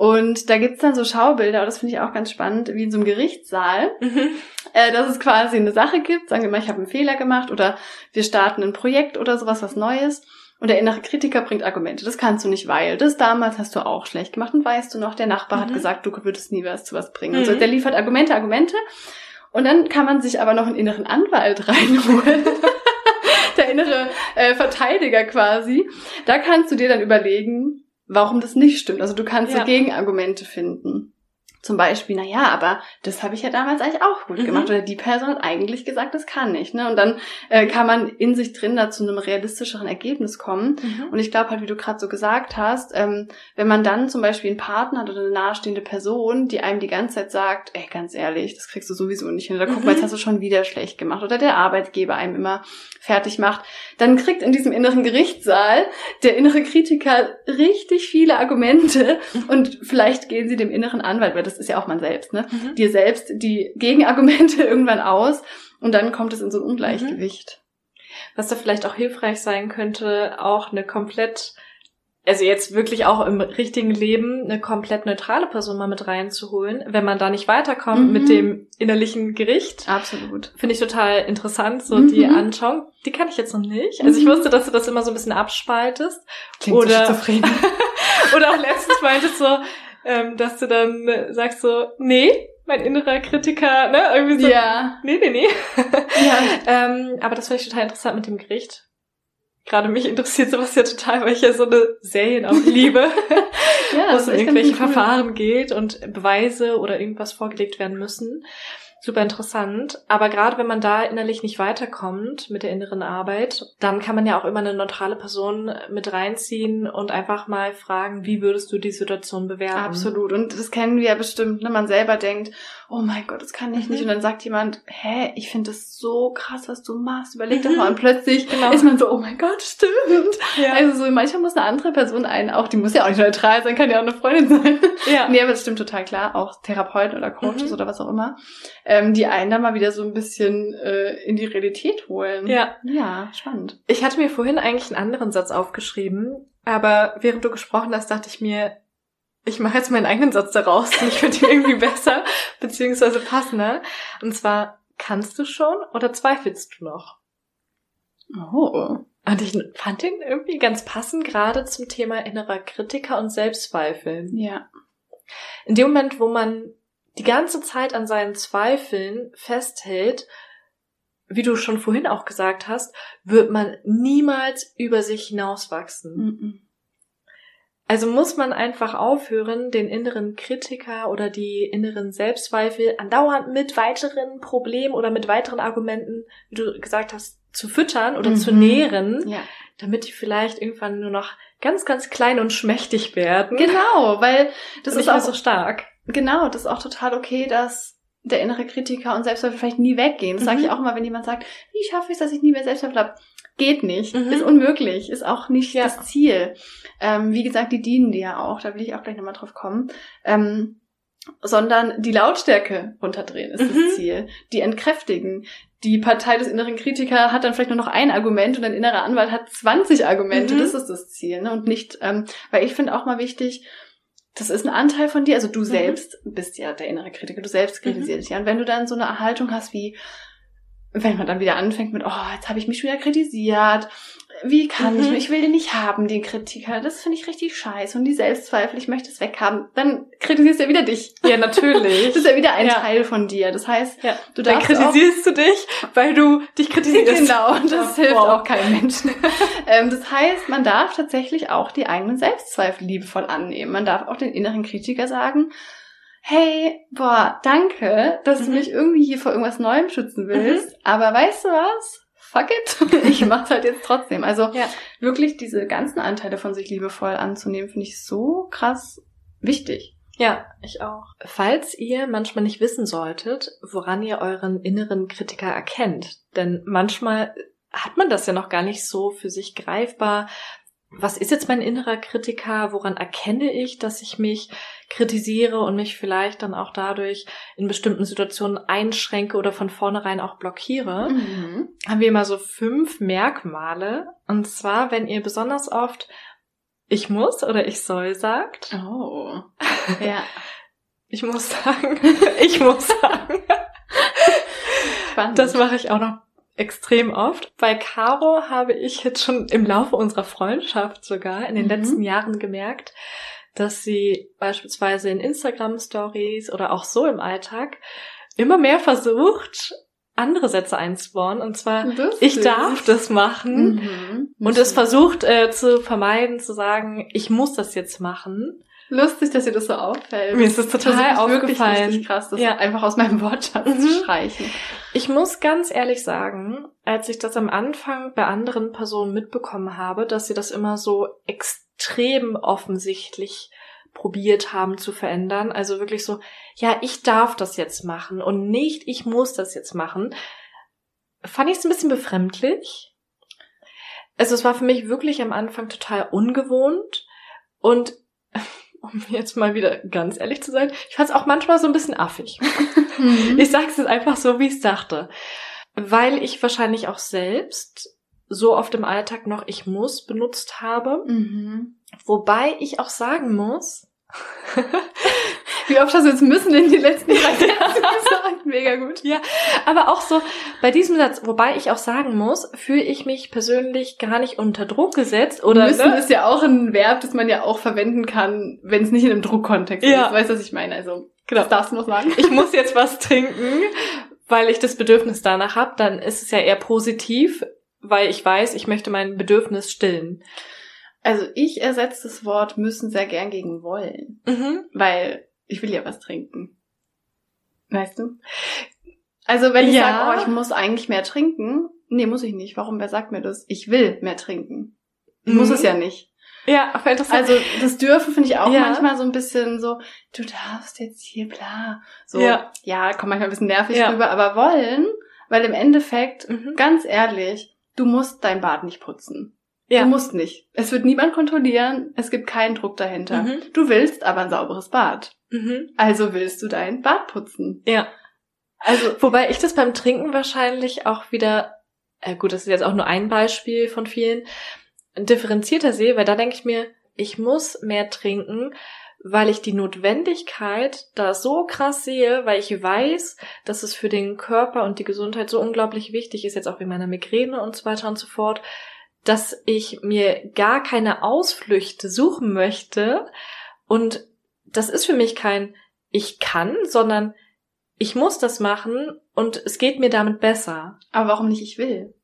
Und da gibt's dann so Schaubilder, das finde ich auch ganz spannend, wie in so einem Gerichtssaal, mhm. äh, dass es quasi eine Sache gibt, sagen wir mal, ich habe einen Fehler gemacht oder wir starten ein Projekt oder sowas, was Neues. Und der innere Kritiker bringt Argumente. Das kannst du nicht, weil das damals hast du auch schlecht gemacht und weißt du noch, der Nachbar mhm. hat gesagt, du würdest nie was zu was bringen. Mhm. Und so, der liefert Argumente, Argumente. Und dann kann man sich aber noch einen inneren Anwalt reinholen. der innere äh, Verteidiger quasi. Da kannst du dir dann überlegen, warum das nicht stimmt. Also du kannst ja. so Gegenargumente finden. Zum Beispiel, na ja, aber das habe ich ja damals eigentlich auch gut Mhm. gemacht. Oder die Person hat eigentlich gesagt, das kann nicht. Ne? Und dann äh, kann man in sich drin da zu einem realistischeren Ergebnis kommen. Und ich glaube halt, wie du gerade so gesagt hast, ähm, wenn man dann zum Beispiel einen Partner hat oder eine nahestehende Person, die einem die ganze Zeit sagt, ey, ganz ehrlich, das kriegst du sowieso nicht hin. Oder guck mal, Mhm. jetzt hast du schon wieder schlecht gemacht. Oder der Arbeitgeber einem immer fertig macht. Dann kriegt in diesem inneren Gerichtssaal der innere Kritiker richtig viele Argumente und vielleicht gehen sie dem inneren Anwalt, weil das ist ja auch man selbst, ne? Mhm. Dir selbst die Gegenargumente irgendwann aus und dann kommt es in so ein Ungleichgewicht. Was da vielleicht auch hilfreich sein könnte, auch eine komplett, also jetzt wirklich auch im richtigen Leben, eine komplett neutrale Person mal mit reinzuholen, wenn man da nicht weiterkommt Mhm. mit dem innerlichen Gericht. Absolut. Finde ich total interessant, so Mhm. die Anschauung. Die kann ich jetzt noch nicht. Also ich Mhm. wusste, dass du das immer so ein bisschen abspaltest. Klingt Oder- so. Oder auch letztens meintest so, ähm, dass du dann äh, sagst so, nee, mein innerer Kritiker, ne, irgendwie so, ja. nee, nee, nee. ja. Ähm, aber das finde ich total interessant mit dem Gericht. Gerade mich interessiert sowas ja total, weil ich ja so eine Serien auch liebe, Ja, wo es um irgendwelche cool. Verfahren geht und Beweise oder irgendwas vorgelegt werden müssen. Super interessant. Aber gerade wenn man da innerlich nicht weiterkommt mit der inneren Arbeit, dann kann man ja auch immer eine neutrale Person mit reinziehen und einfach mal fragen, wie würdest du die Situation bewerten? Absolut. Und das kennen wir ja bestimmt, ne? Man selber denkt, oh mein Gott, das kann ich nicht. Mhm. Und dann sagt jemand, hä, ich finde das so krass, was du machst. Überleg doch Mhm. mal. Und plötzlich Genau. ist man so, oh mein Gott, stimmt. Ja. Also so, manchmal muss eine andere Person einen auch, die muss ja auch nicht neutral sein, kann ja auch eine Freundin sein. ja. Nee, aber das stimmt total klar. Auch Therapeuten oder Coaches Mhm. oder was auch immer, ähm, die einen dann mal wieder so ein bisschen äh, in die Realität holen. ja. Ja, spannend. Ich hatte mir vorhin eigentlich einen anderen Satz aufgeschrieben, aber während du gesprochen hast, dachte ich mir, ich mache jetzt meinen eigenen Satz daraus und ich finde ihn irgendwie besser, beziehungsweise passender. Und zwar, kannst du schon oder zweifelst du noch? Oh. Und ich fand ihn irgendwie ganz passend, gerade zum Thema innerer Kritiker und Selbstzweifel. Ja. In dem Moment, wo man die ganze Zeit an seinen Zweifeln festhält, wie du schon vorhin auch gesagt hast, wird man niemals über sich hinauswachsen. Mhm. Also muss man einfach aufhören, den inneren Kritiker oder die inneren Selbstzweifel andauernd mit weiteren Problemen oder mit weiteren Argumenten, wie du gesagt hast, zu füttern oder Mhm. zu nähren, Ja. damit die vielleicht irgendwann nur noch ganz, ganz klein und schmächtig werden. Genau, weil das ist auch so stark. Genau, das ist auch total okay, dass der innere Kritiker und Selbstzweifel vielleicht nie weggehen. Das sage Mhm. ich auch immer, wenn jemand sagt, wie schaffe ich es, dass ich nie mehr Selbstzweifel habe? Geht nicht, Mhm. ist unmöglich, ist auch nicht Ja. das Ziel. Ähm, wie gesagt, die dienen dir ja auch, da will ich auch gleich nochmal drauf kommen. Ähm, sondern die Lautstärke runterdrehen ist Mhm. das Ziel. Die entkräftigen. Die Partei des inneren Kritikers hat dann vielleicht nur noch ein Argument und ein innerer Anwalt hat 20 Argumente. Mhm. Das ist das Ziel. Ne? Und nicht, ähm, weil ich finde auch mal wichtig, das ist ein Anteil von dir, also du selbst bist ja der innere Kritiker, du selbst Mhm. kritisierst dich ja. Und wenn du dann so eine Haltung hast wie, wenn man dann wieder anfängt mit, oh, jetzt habe ich mich schon wieder kritisiert, wie kann Mhm. ich, ich will den nicht haben, den Kritiker, das finde ich richtig scheiße und die Selbstzweifel, ich möchte es weghaben, dann kritisierst du ja wieder dich. Ja, natürlich. Das ist ja wieder ein Ja. Teil von dir. Das heißt, ja. du Dann kritisierst du dich, weil du dich kritisierst. Genau, und das Ja, hilft wow. auch keinem Menschen. ähm, das heißt, man darf tatsächlich auch die eigenen Selbstzweifel liebevoll annehmen. Man darf auch den inneren Kritiker sagen, hey, boah, danke, dass du Mhm. mich irgendwie hier vor irgendwas Neuem schützen willst, aber weißt du was? Fuck it. ich mach's halt jetzt trotzdem. Also Ja. wirklich diese ganzen Anteile von sich liebevoll anzunehmen, finde ich so krass wichtig. Ja, ich auch. Falls ihr manchmal nicht wissen solltet, woran ihr euren inneren Kritiker erkennt, denn manchmal hat man das ja noch gar nicht so für sich greifbar. Was ist jetzt mein innerer Kritiker? Woran erkenne ich, dass ich mich kritisiere und mich vielleicht dann auch dadurch in bestimmten Situationen einschränke oder von vornherein auch blockiere? Mhm. haben wir immer so fünf Merkmale. Und zwar, wenn ihr besonders oft ich muss oder ich soll sagt. Oh. Ja, Ich muss sagen. ich muss sagen. spannend. Das mache ich auch noch extrem oft. Bei Caro habe ich jetzt schon im Laufe unserer Freundschaft sogar in den Mhm. letzten Jahren gemerkt, dass sie beispielsweise in Instagram Stories oder auch so im Alltag immer mehr versucht, andere Sätze einzubauen. Und zwar, Lustig. ich darf das machen. Mhm. Und es versucht äh, zu vermeiden, zu sagen, ich muss das jetzt machen. Lustig, dass dir das so auffällt. Mir ist das total ich aufgefallen. Wirklich richtig krass, das Ja. einfach aus meinem Wortschatz Mhm. zu streichen. Ich muss ganz ehrlich sagen, als ich das am Anfang bei anderen Personen mitbekommen habe, dass sie das immer so extrem offensichtlich probiert haben zu verändern, also wirklich so, ja, ich darf das jetzt machen und nicht, ich muss das jetzt machen, fand ich es ein bisschen befremdlich. Also es war für mich wirklich am Anfang total ungewohnt und um jetzt mal wieder ganz ehrlich zu sein, ich fand es auch manchmal so ein bisschen affig. Mhm. Ich sag's jetzt einfach so, wie ich es dachte. Weil ich wahrscheinlich auch selbst so oft im Alltag noch ich muss benutzt habe. Mhm. Wobei ich auch sagen muss, Wie oft hast du jetzt müssen in den letzten drei Sätzen gesagt? Mega gut. aber auch so bei diesem Satz, wobei ich auch sagen muss, fühle ich mich persönlich gar nicht unter Druck gesetzt oder müssen ne? ist ja auch ein Verb, das man ja auch verwenden kann, wenn es nicht in einem Druckkontext Ja. ist. Weißt du, was ich meine? Also, Genau. das darfst du noch sagen. ich muss jetzt was trinken, weil ich das Bedürfnis danach habe, dann ist es ja eher positiv, weil ich weiß, ich möchte mein Bedürfnis stillen. Also, ich ersetze das Wort müssen sehr gern gegen wollen. Mhm. Weil ich will ja was trinken. Weißt du? Also, wenn ich Ja. sage, oh, ich muss eigentlich mehr trinken, nee, muss ich nicht. Warum? Wer sagt mir das? Ich will mehr trinken. Ich muss Mhm. es ja nicht. Ja, aber interessant. Also das dürfen finde ich auch Ja. manchmal so ein bisschen so, du darfst jetzt hier bla. So, Ja. ja, kommt manchmal ein bisschen nervig Ja. rüber, aber wollen, weil im Endeffekt, Mhm. ganz ehrlich, du musst dein Bad nicht putzen. Ja. Du musst nicht. Es wird niemand kontrollieren, es gibt keinen Druck dahinter. Mhm. Du willst aber ein sauberes Bad. Mhm. Also willst du dein Bad putzen. Ja. Also, Wobei ich das beim Trinken wahrscheinlich auch wieder, äh gut, das ist jetzt auch nur ein Beispiel von vielen, differenzierter sehe, weil da denke ich mir, ich muss mehr trinken, weil ich die Notwendigkeit da so krass sehe, weil ich weiß, dass es für den Körper und die Gesundheit so unglaublich wichtig ist, jetzt auch wegen meiner Migräne und so weiter und so fort, dass ich mir gar keine Ausflüchte suchen möchte. Und das ist für mich kein ich kann, sondern ich muss das machen und es geht mir damit besser. aber warum nicht ich will?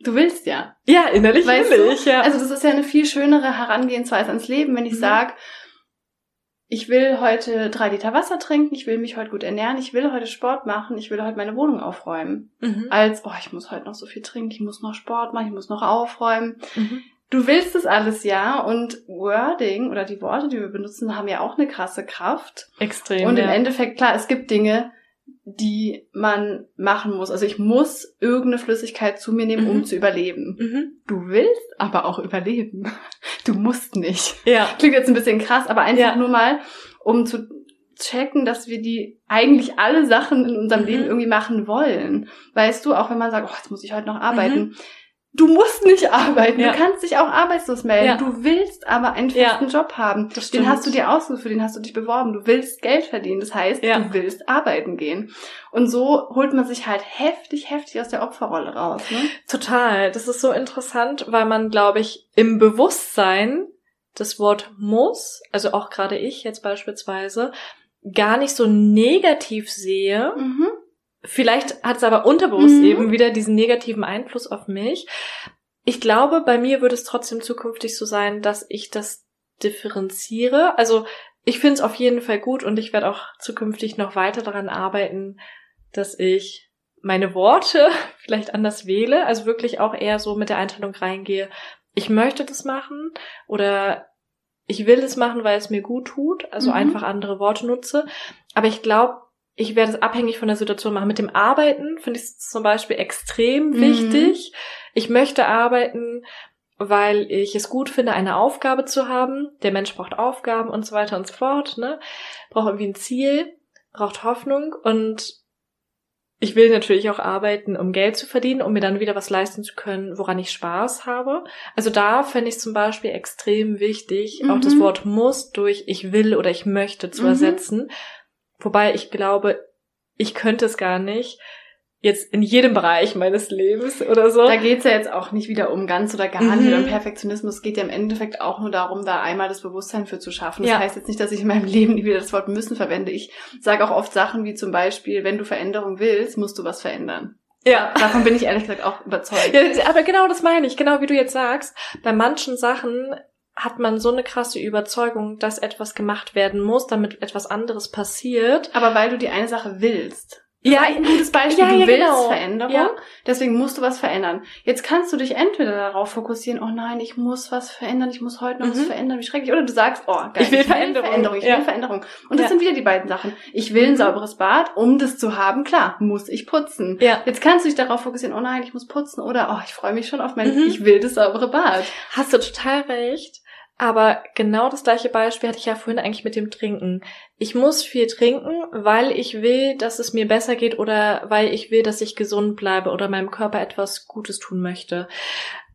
Du willst ja. Ja, innerlich Weißt will du? ich, ja. Also das ist ja eine viel schönere Herangehensweise ans Leben, wenn ich Mhm. sag, ich will heute drei Liter Wasser trinken, ich will mich heute gut ernähren, ich will heute Sport machen, ich will heute meine Wohnung aufräumen. mhm. Als, oh, ich muss heute noch so viel trinken, ich muss noch Sport machen, ich muss noch aufräumen. Mhm. Du willst das alles ja und Wording oder die Worte, die wir benutzen, haben ja auch eine krasse Kraft. Extrem. Und im ja. Endeffekt, klar, es gibt Dinge, die man machen muss. Also ich muss irgendeine Flüssigkeit zu mir nehmen, um Mhm. zu überleben. Mhm. Du willst aber auch überleben. Du musst nicht. Ja. Klingt jetzt ein bisschen krass, aber einfach Ja. nur mal, um zu checken, dass wir die eigentlich alle Sachen in unserem Mhm. Leben irgendwie machen wollen. Weißt du, auch wenn man sagt, oh, jetzt muss ich heute noch arbeiten. Du musst nicht arbeiten. Ja. Du kannst dich auch arbeitslos melden. Ja. Du willst aber einen Ja. festen Job haben. Das Den hast du dir ausgesucht, für den hast du dich beworben. Du willst Geld verdienen. Das heißt, Ja. du willst arbeiten gehen. Und so holt man sich halt heftig, heftig aus der Opferrolle raus. Ne? Total. Das ist so interessant, weil man, glaube ich, im Bewusstsein das Wort muss, also auch gerade ich jetzt beispielsweise, gar nicht so negativ sehe. Mhm. Vielleicht hat es aber unterbewusst Mhm. eben wieder diesen negativen Einfluss auf mich. Ich glaube, bei mir würde es trotzdem zukünftig so sein, dass ich das differenziere. Also ich finde es auf jeden Fall gut und ich werde auch zukünftig noch weiter daran arbeiten, dass ich meine Worte vielleicht anders wähle, also wirklich auch eher so mit der Einstellung reingehe, ich möchte das machen oder ich will es machen, weil es mir gut tut, also Mhm. einfach andere Worte nutze. Aber ich glaube, ich werde es abhängig von der Situation machen. Mit dem Arbeiten finde ich es zum Beispiel extrem Mhm. wichtig. Ich möchte arbeiten, weil ich es gut finde, eine Aufgabe zu haben. Der Mensch braucht Aufgaben und so weiter und so fort, ne? Braucht irgendwie ein Ziel, braucht Hoffnung und ich will natürlich auch arbeiten, um Geld zu verdienen, um mir dann wieder was leisten zu können, woran ich Spaß habe. Also da fände ich zum Beispiel extrem wichtig, auch Mhm. das Wort muss durch ich will oder ich möchte zu Mhm. ersetzen. Wobei ich glaube, ich könnte es gar nicht jetzt in jedem Bereich meines Lebens oder so. Da geht's ja jetzt auch nicht wieder um ganz oder gar Mhm. nicht um Perfektionismus. Es geht ja im Endeffekt auch nur darum, da einmal das Bewusstsein für zu schaffen. Das Ja. heißt jetzt nicht, dass ich in meinem Leben nie wieder das Wort müssen verwende. Ich sage auch oft Sachen wie zum Beispiel, wenn du Veränderung willst, musst du was verändern. ja. Davon bin ich ehrlich gesagt auch überzeugt. Ja, aber genau das meine ich, genau wie du jetzt sagst. Bei manchen Sachen hat man so eine krasse Überzeugung, dass etwas gemacht werden muss, damit etwas anderes passiert. Aber weil du die eine Sache willst. Ja, ein gutes Beispiel. Ja, du ja, willst genau. Veränderung, ja. deswegen musst du was verändern. Jetzt kannst du dich entweder darauf fokussieren, oh nein, ich muss was verändern, ich muss heute noch mhm. was verändern, wie schrecklich. Oder du sagst, oh geil, ich will, ich will Veränderung. Veränderung, ich will Veränderung. Und das sind wieder die beiden Sachen. Ich will ein mhm. sauberes Bad, um das zu haben, klar, muss ich putzen. Ja. Jetzt kannst du dich darauf fokussieren, oh nein, ich muss putzen. Oder, oh, ich freue mich schon auf mein, mhm. ich will das saubere Bad. Hast du total recht. Aber genau das gleiche Beispiel hatte ich ja vorhin eigentlich mit dem Trinken. Ich muss viel trinken, weil ich will, dass es mir besser geht oder weil ich will, dass ich gesund bleibe oder meinem Körper etwas Gutes tun möchte.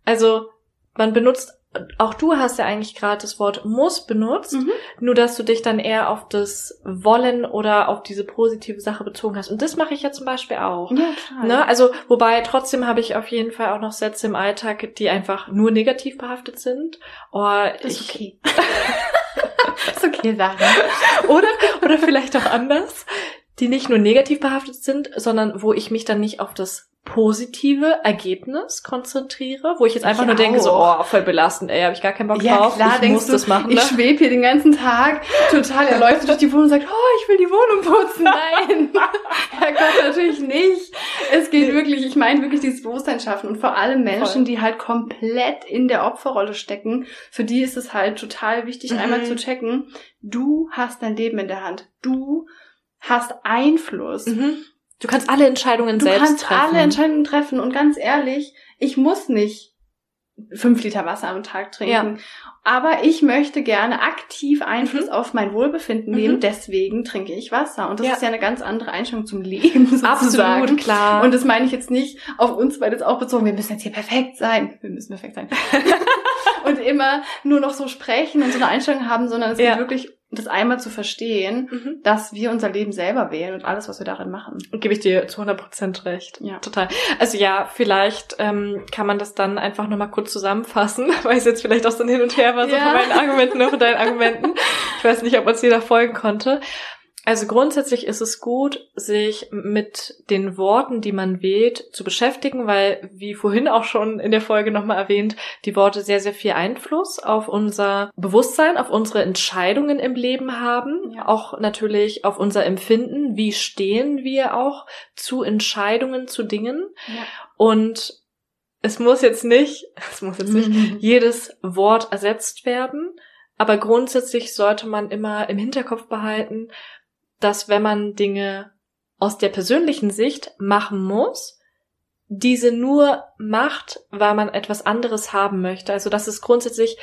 Also man benutzt auch du hast ja eigentlich gerade das Wort muss benutzt, mhm. nur dass du dich dann eher auf das Wollen oder auf diese positive Sache bezogen hast. Und das mache ich ja zum Beispiel auch. Ja, klar. Ne? Also, wobei trotzdem habe ich auf jeden Fall auch noch Sätze im Alltag, die einfach nur negativ behaftet sind. Oh, das ist ich, okay. ist okay, Sarah. Oder, oder vielleicht auch anders, die nicht nur negativ behaftet sind, sondern wo ich mich dann nicht auf das positive Ergebnis konzentriere, wo ich jetzt einfach ich nur auch. denke, so, oh, voll belastend, ey, habe ich gar keinen Bock ja, drauf, klar, ich muss du, das machen. Ne? Ich schwebe hier den ganzen Tag total erleuchtet durch die Wohnung und sagt, oh, ich will die Wohnung putzen. Nein, Herrgott, natürlich nicht. Es geht wirklich, ich meine wirklich dieses Bewusstsein schaffen und vor allem Menschen, voll. die halt komplett in der Opferrolle stecken, für die ist es halt total wichtig, mhm. einmal zu checken, du hast dein Leben in der Hand. Du hast Einfluss. Mhm. Du kannst alle Entscheidungen du selbst treffen. Du kannst alle Entscheidungen treffen und ganz ehrlich, ich muss nicht fünf Liter Wasser am Tag trinken. Ja. Aber ich möchte gerne aktiv Einfluss mhm. auf mein Wohlbefinden nehmen, mhm. deswegen trinke ich Wasser. Und das ja. ist ja eine ganz andere Einstellung zum Leben sozusagen. Absolut, klar. Und das meine ich jetzt nicht auf uns weil das auch bezogen, wir müssen jetzt hier perfekt sein. Wir müssen perfekt sein. und immer nur noch so sprechen und so eine Einstellung haben, sondern es ja. geht wirklich das einmal zu verstehen, mhm. dass wir unser Leben selber wählen und alles, was wir darin machen. Gebe ich dir zu 100 Prozent recht. Ja. Total. Also ja, vielleicht ähm, kann man das dann einfach nochmal kurz zusammenfassen, weil es jetzt vielleicht auch so ein Hin und Her war, so ja. von meinen Argumenten und von deinen Argumenten. Ich weiß nicht, ob uns jeder folgen konnte. Also grundsätzlich ist es gut, sich mit den Worten, die man wählt, zu beschäftigen, weil, wie vorhin auch schon in der Folge nochmal erwähnt, die Worte sehr, sehr viel Einfluss auf unser Bewusstsein, auf unsere Entscheidungen im Leben haben, ja. auch natürlich auf unser Empfinden, wie stehen wir auch zu Entscheidungen, zu Dingen. Ja. Und es muss jetzt nicht, es muss jetzt nicht jedes Wort ersetzt werden, aber grundsätzlich sollte man immer im Hinterkopf behalten, dass wenn man Dinge aus der persönlichen Sicht machen muss, diese nur macht, weil man etwas anderes haben möchte. Also dass es grundsätzlich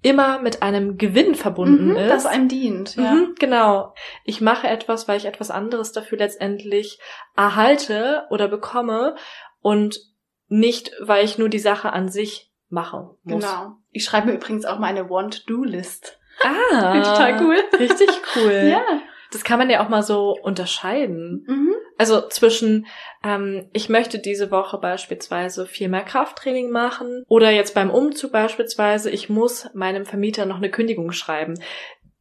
immer mit einem Gewinn verbunden mhm, ist. Das einem dient. Ja. Mhm, genau. Ich mache etwas, weil ich etwas anderes dafür letztendlich erhalte oder bekomme und nicht, weil ich nur die Sache an sich mache. Muss. Genau. Ich schreibe mir übrigens auch meine Want-Do-List. Ah. total cool. Richtig cool. ja das kann man ja auch mal so unterscheiden. Mhm. Also zwischen, ähm, ich möchte diese Woche beispielsweise viel mehr Krafttraining machen oder jetzt beim Umzug beispielsweise, ich muss meinem Vermieter noch eine Kündigung schreiben.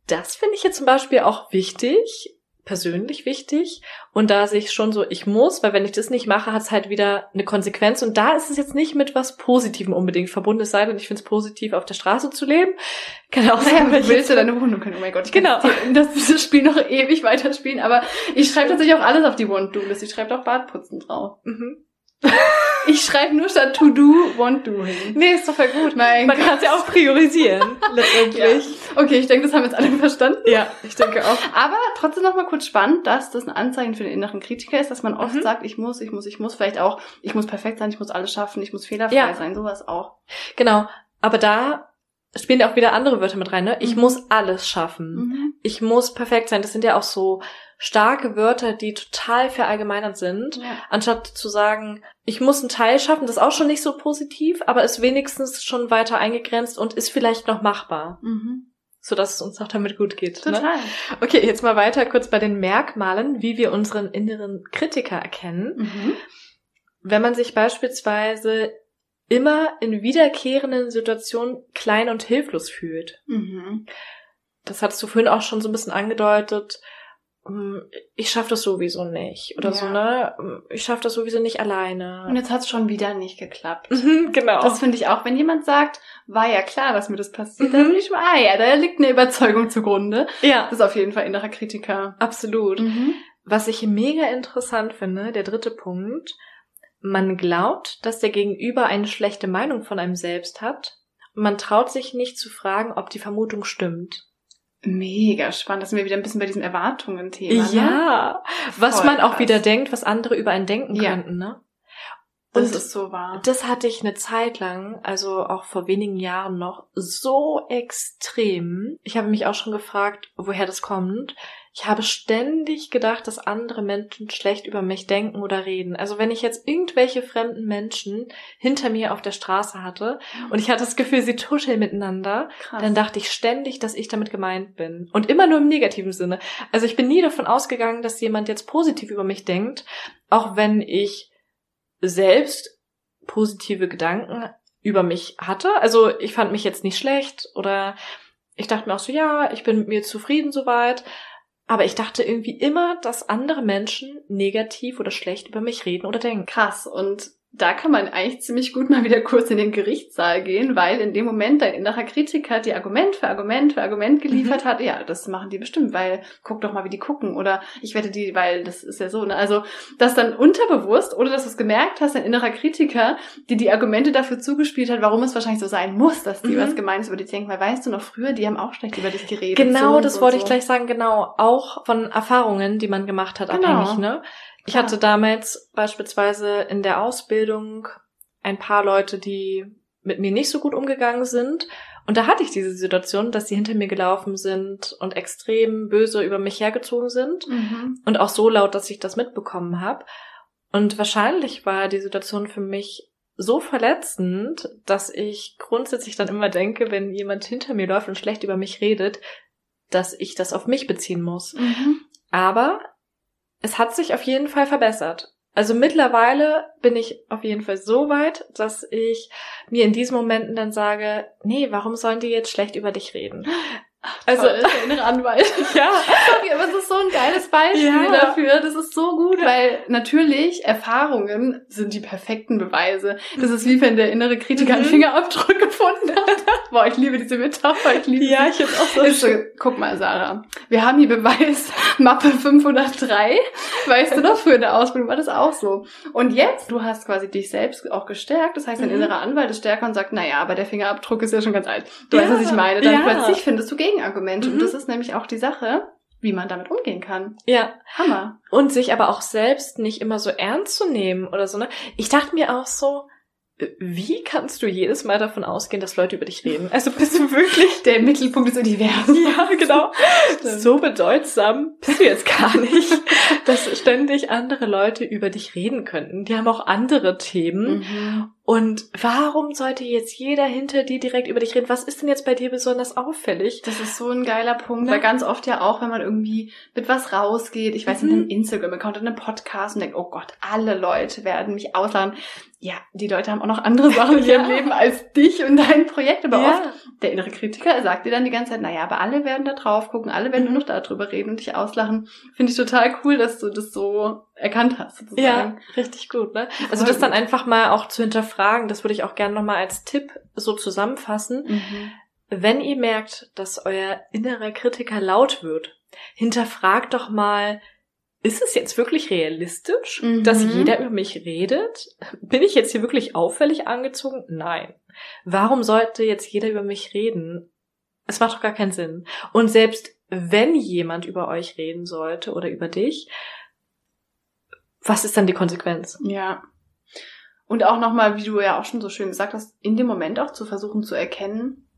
Das finde ich jetzt zum Beispiel auch wichtig, persönlich wichtig. Und da sehe ich schon so, ich muss, weil wenn ich das nicht mache, hat es halt wieder eine Konsequenz. Und da ist es jetzt nicht mit was Positivem unbedingt verbunden. Es sei denn, ich finde es positiv, auf der Straße zu leben. Kann auch sein, naja, willst du deine Wohnung können. Oh mein Gott, ich genau. kann das, dieses Spiel noch ewig weiterspielen. Aber ich schreibe tatsächlich auch alles auf die Want-Do-List. Ich schreibe auch Badputzen drauf. Mhm. Ich schreibe nur statt to do, want do hin. Nee, ist doch voll gut. Mein Man kann es ja auch priorisieren, letztendlich. Ja. Okay, ich denke, das haben jetzt alle verstanden. Ja, ich denke auch. Aber trotzdem noch mal kurz spannend, dass das ein Anzeichen für den inneren Kritiker ist, dass man oft mhm. sagt, ich muss, ich muss, ich muss, vielleicht auch, ich muss perfekt sein, ich muss alles schaffen, ich muss fehlerfrei ja. sein, sowas auch. Genau. Aber da spielen ja auch wieder andere Wörter mit rein, ne? Ich mhm. muss alles schaffen. Mhm. Ich muss perfekt sein. Das sind ja auch so starke Wörter, die total verallgemeinert sind, ja. anstatt zu sagen, ich muss einen Teil schaffen, das ist auch schon nicht so positiv, aber ist wenigstens schon weiter eingegrenzt und ist vielleicht noch machbar. Mhm. So dass es uns auch damit gut geht. Ne? Total. Ne? Okay, jetzt mal weiter kurz bei den Merkmalen, wie wir unseren inneren Kritiker erkennen. Mhm. Wenn man sich beispielsweise immer in wiederkehrenden Situationen klein und hilflos fühlt. Mhm. Das hattest du vorhin auch schon so ein bisschen angedeutet ich schaffe das sowieso nicht oder Ja. so, ne? Ich schaffe das sowieso nicht Und alleine. jetzt hat's schon wieder nicht geklappt. Mhm, genau. Das finde ich auch, wenn jemand sagt, war ja klar, dass mir das passiert, Mhm. dann bin ich schon, ah ja, da liegt eine Überzeugung zugrunde. ja, Das ist auf jeden Fall innerer Kritiker. absolut. Mhm. Was ich mega interessant finde, der dritte Punkt, man glaubt, dass der Gegenüber eine schlechte Meinung von einem selbst hat. Man traut sich nicht zu fragen, ob die Vermutung stimmt. Mega spannend. Das sind wir wieder ein bisschen bei diesem Erwartungen-Thema. Ne? Ja, was Voll man auch krass. wieder denkt, was andere über einen denken Ja. könnten, ne? Das Und ist so wahr. Das hatte ich eine Zeit lang, also auch vor wenigen Jahren noch, so extrem. Ich habe mich auch schon gefragt, woher das kommt. Ich habe ständig gedacht, dass andere Menschen schlecht über mich denken oder reden. Also wenn ich jetzt irgendwelche fremden Menschen hinter mir auf der Straße hatte und ich hatte das Gefühl, sie tuscheln miteinander, Krass. dann dachte ich ständig, dass ich damit gemeint bin. Und immer nur im negativen Sinne. Also ich bin nie davon ausgegangen, dass jemand jetzt positiv über mich denkt, auch wenn ich selbst positive Gedanken über mich hatte. Also ich fand mich jetzt nicht schlecht oder ich dachte mir auch so, ja, ich bin mit mir zufrieden soweit. Aber ich dachte irgendwie immer, dass andere Menschen negativ oder schlecht über mich reden oder denken. Krass. Und da kann man eigentlich ziemlich gut mal wieder kurz in den Gerichtssaal gehen, weil in dem Moment dein innerer Kritiker dir Argument für Argument für Argument geliefert hat. Ja, das machen die bestimmt, weil guck doch mal, wie die gucken. Oder ich wette die, weil das ist ja so. Ne? Also, dass dann unterbewusst, oder dass du es gemerkt hast, dein innerer Kritiker dir die Argumente dafür zugespielt hat, warum es wahrscheinlich so sein muss, dass die Mhm. was Gemeines über dich denken. Weil weißt du noch früher, die haben auch schlecht über dich geredet. Genau, so das so wollte und ich so. gleich sagen, genau. Auch von Erfahrungen, die man gemacht hat, Genau. abhängig, ne? Ich hatte damals beispielsweise in der Ausbildung ein paar Leute, die mit mir nicht so gut umgegangen sind. Und da hatte ich diese Situation, dass sie hinter mir gelaufen sind und extrem böse über mich hergezogen sind. Mhm. Und auch so laut, dass ich das mitbekommen habe. Und wahrscheinlich war die Situation für mich so verletzend, dass ich grundsätzlich dann immer denke, wenn jemand hinter mir läuft und schlecht über mich redet, dass ich das auf mich beziehen muss. Mhm. Aber es hat sich auf jeden Fall verbessert. Also mittlerweile bin ich auf jeden Fall so weit, dass ich mir in diesen Momenten dann sage, nee, warum sollen die jetzt schlecht über dich reden? Also, Toll, der innere Anwalt. ja, Sorry, aber es ist so ein geiles Beispiel Ja. dafür. Das ist so gut, weil natürlich Erfahrungen sind die perfekten Beweise. Das ist wie wenn der innere Kritiker einen Mhm. Fingerabdruck gefunden hat. Boah, ich liebe diese Metapher. Ich liebe ja, ich jetzt auch so. Ist so, guck mal, Sarah. Wir haben hier Beweis Mappe 503. Weißt du noch, für in der Ausbildung war das auch so. Und jetzt, du hast quasi dich selbst auch gestärkt. Das heißt, dein Mhm. innerer Anwalt ist stärker und sagt, naja, aber der Fingerabdruck ist ja schon ganz alt. Du Ja, weißt, was ich meine. Dann ja. plötzlich findest du Gegenargumente. Mhm. Und das ist nämlich auch die Sache, wie man damit umgehen kann. Ja, Hammer. Und sich aber auch selbst nicht immer so ernst zu nehmen oder so, ne? Ich dachte mir auch so, wie kannst du jedes Mal davon ausgehen, dass Leute über dich reden? Also bist du wirklich, Der Mittelpunkt des Universums. ja, genau, Stimmt. so bedeutsam bist du jetzt gar nicht, dass ständig andere Leute über dich reden könnten. Die haben auch andere Themen. Mhm. Und warum sollte jetzt jeder hinter dir direkt über dich reden? Was ist denn jetzt bei dir besonders auffällig? Das ist so ein geiler Punkt, Ne? weil ganz oft ja auch, wenn man irgendwie mit was rausgeht, ich weiß, Mhm. in einem Instagram-Account, in einem Podcast und denkt, oh Gott, alle Leute werden mich auslachen. Ja, die Leute haben auch noch andere Sachen in ihrem Ja. Leben als dich und dein Projekt, aber Ja. oft der innere Kritiker sagt dir dann die ganze Zeit, naja, aber alle werden da drauf gucken, alle werden Mhm. nur noch darüber reden und dich auslachen. Finde ich total cool, dass du das so erkannt hast, sozusagen. Ja, richtig gut, ne? Also das dann einfach mal auch zu hinterfragen, das würde ich auch gerne nochmal als Tipp so zusammenfassen. Mhm. Wenn ihr merkt, dass euer innerer Kritiker laut wird, hinterfragt doch mal, ist es jetzt wirklich realistisch, Mhm. dass jeder über mich redet? Bin ich jetzt hier wirklich auffällig angezogen? Nein. Warum sollte jetzt jeder über mich reden? Es macht doch gar keinen Sinn. Und selbst wenn jemand über euch reden sollte oder über dich, was ist dann die Konsequenz? Ja. Und auch nochmal, wie du ja auch schon so schön gesagt hast, in dem Moment auch zu versuchen zu erkennen,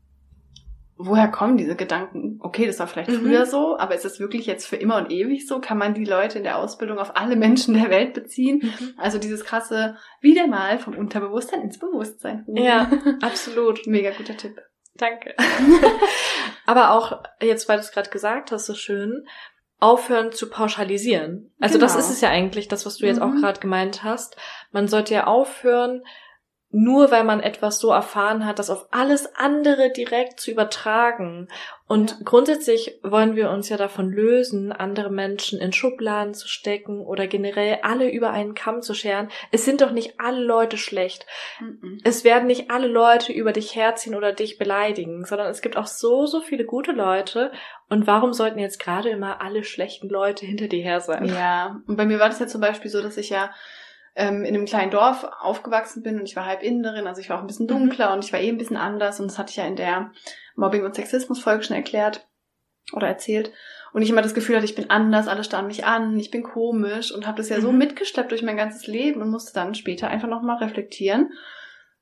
woher kommen diese Gedanken? Okay, das war vielleicht Mhm. früher so, aber ist es wirklich jetzt für immer und ewig so? Kann man die Leute in der Ausbildung auf alle Menschen der Welt beziehen? Also dieses krasse wieder mal vom Unterbewusstsein ins Bewusstsein. Ja, absolut. Mega guter Tipp. Danke. Aber auch jetzt, weil du es gerade gesagt hast, so schön, aufhören zu pauschalisieren. Also das Genau. ist es ja eigentlich, das, was du jetzt auch Mhm. gerade gemeint hast. Man sollte ja aufhören, nur weil man etwas so erfahren hat, das auf alles andere direkt zu übertragen. Und Ja. grundsätzlich wollen wir uns ja davon lösen, andere Menschen in Schubladen zu stecken oder generell alle über einen Kamm zu scheren. Es sind doch nicht alle Leute schlecht. Mhm. Es werden nicht alle Leute über dich herziehen oder dich beleidigen, sondern es gibt auch so, so viele gute Leute. Und warum sollten jetzt gerade immer alle schlechten Leute hinter dir her sein? Ja, und bei mir war das ja zum Beispiel so, dass ich ja ähm, in einem kleinen Dorf aufgewachsen bin und ich war halb Inderin, also ich war auch ein bisschen Mhm. dunkler und ich war eh ein bisschen anders und das hatte ich ja in der Mobbing- und Sexismus-Folge schon erklärt oder erzählt. Und ich immer das Gefühl hatte, ich bin anders, alle starren mich an, ich bin komisch und habe das ja so Mhm. mitgeschleppt durch mein ganzes Leben und musste dann später einfach nochmal reflektieren.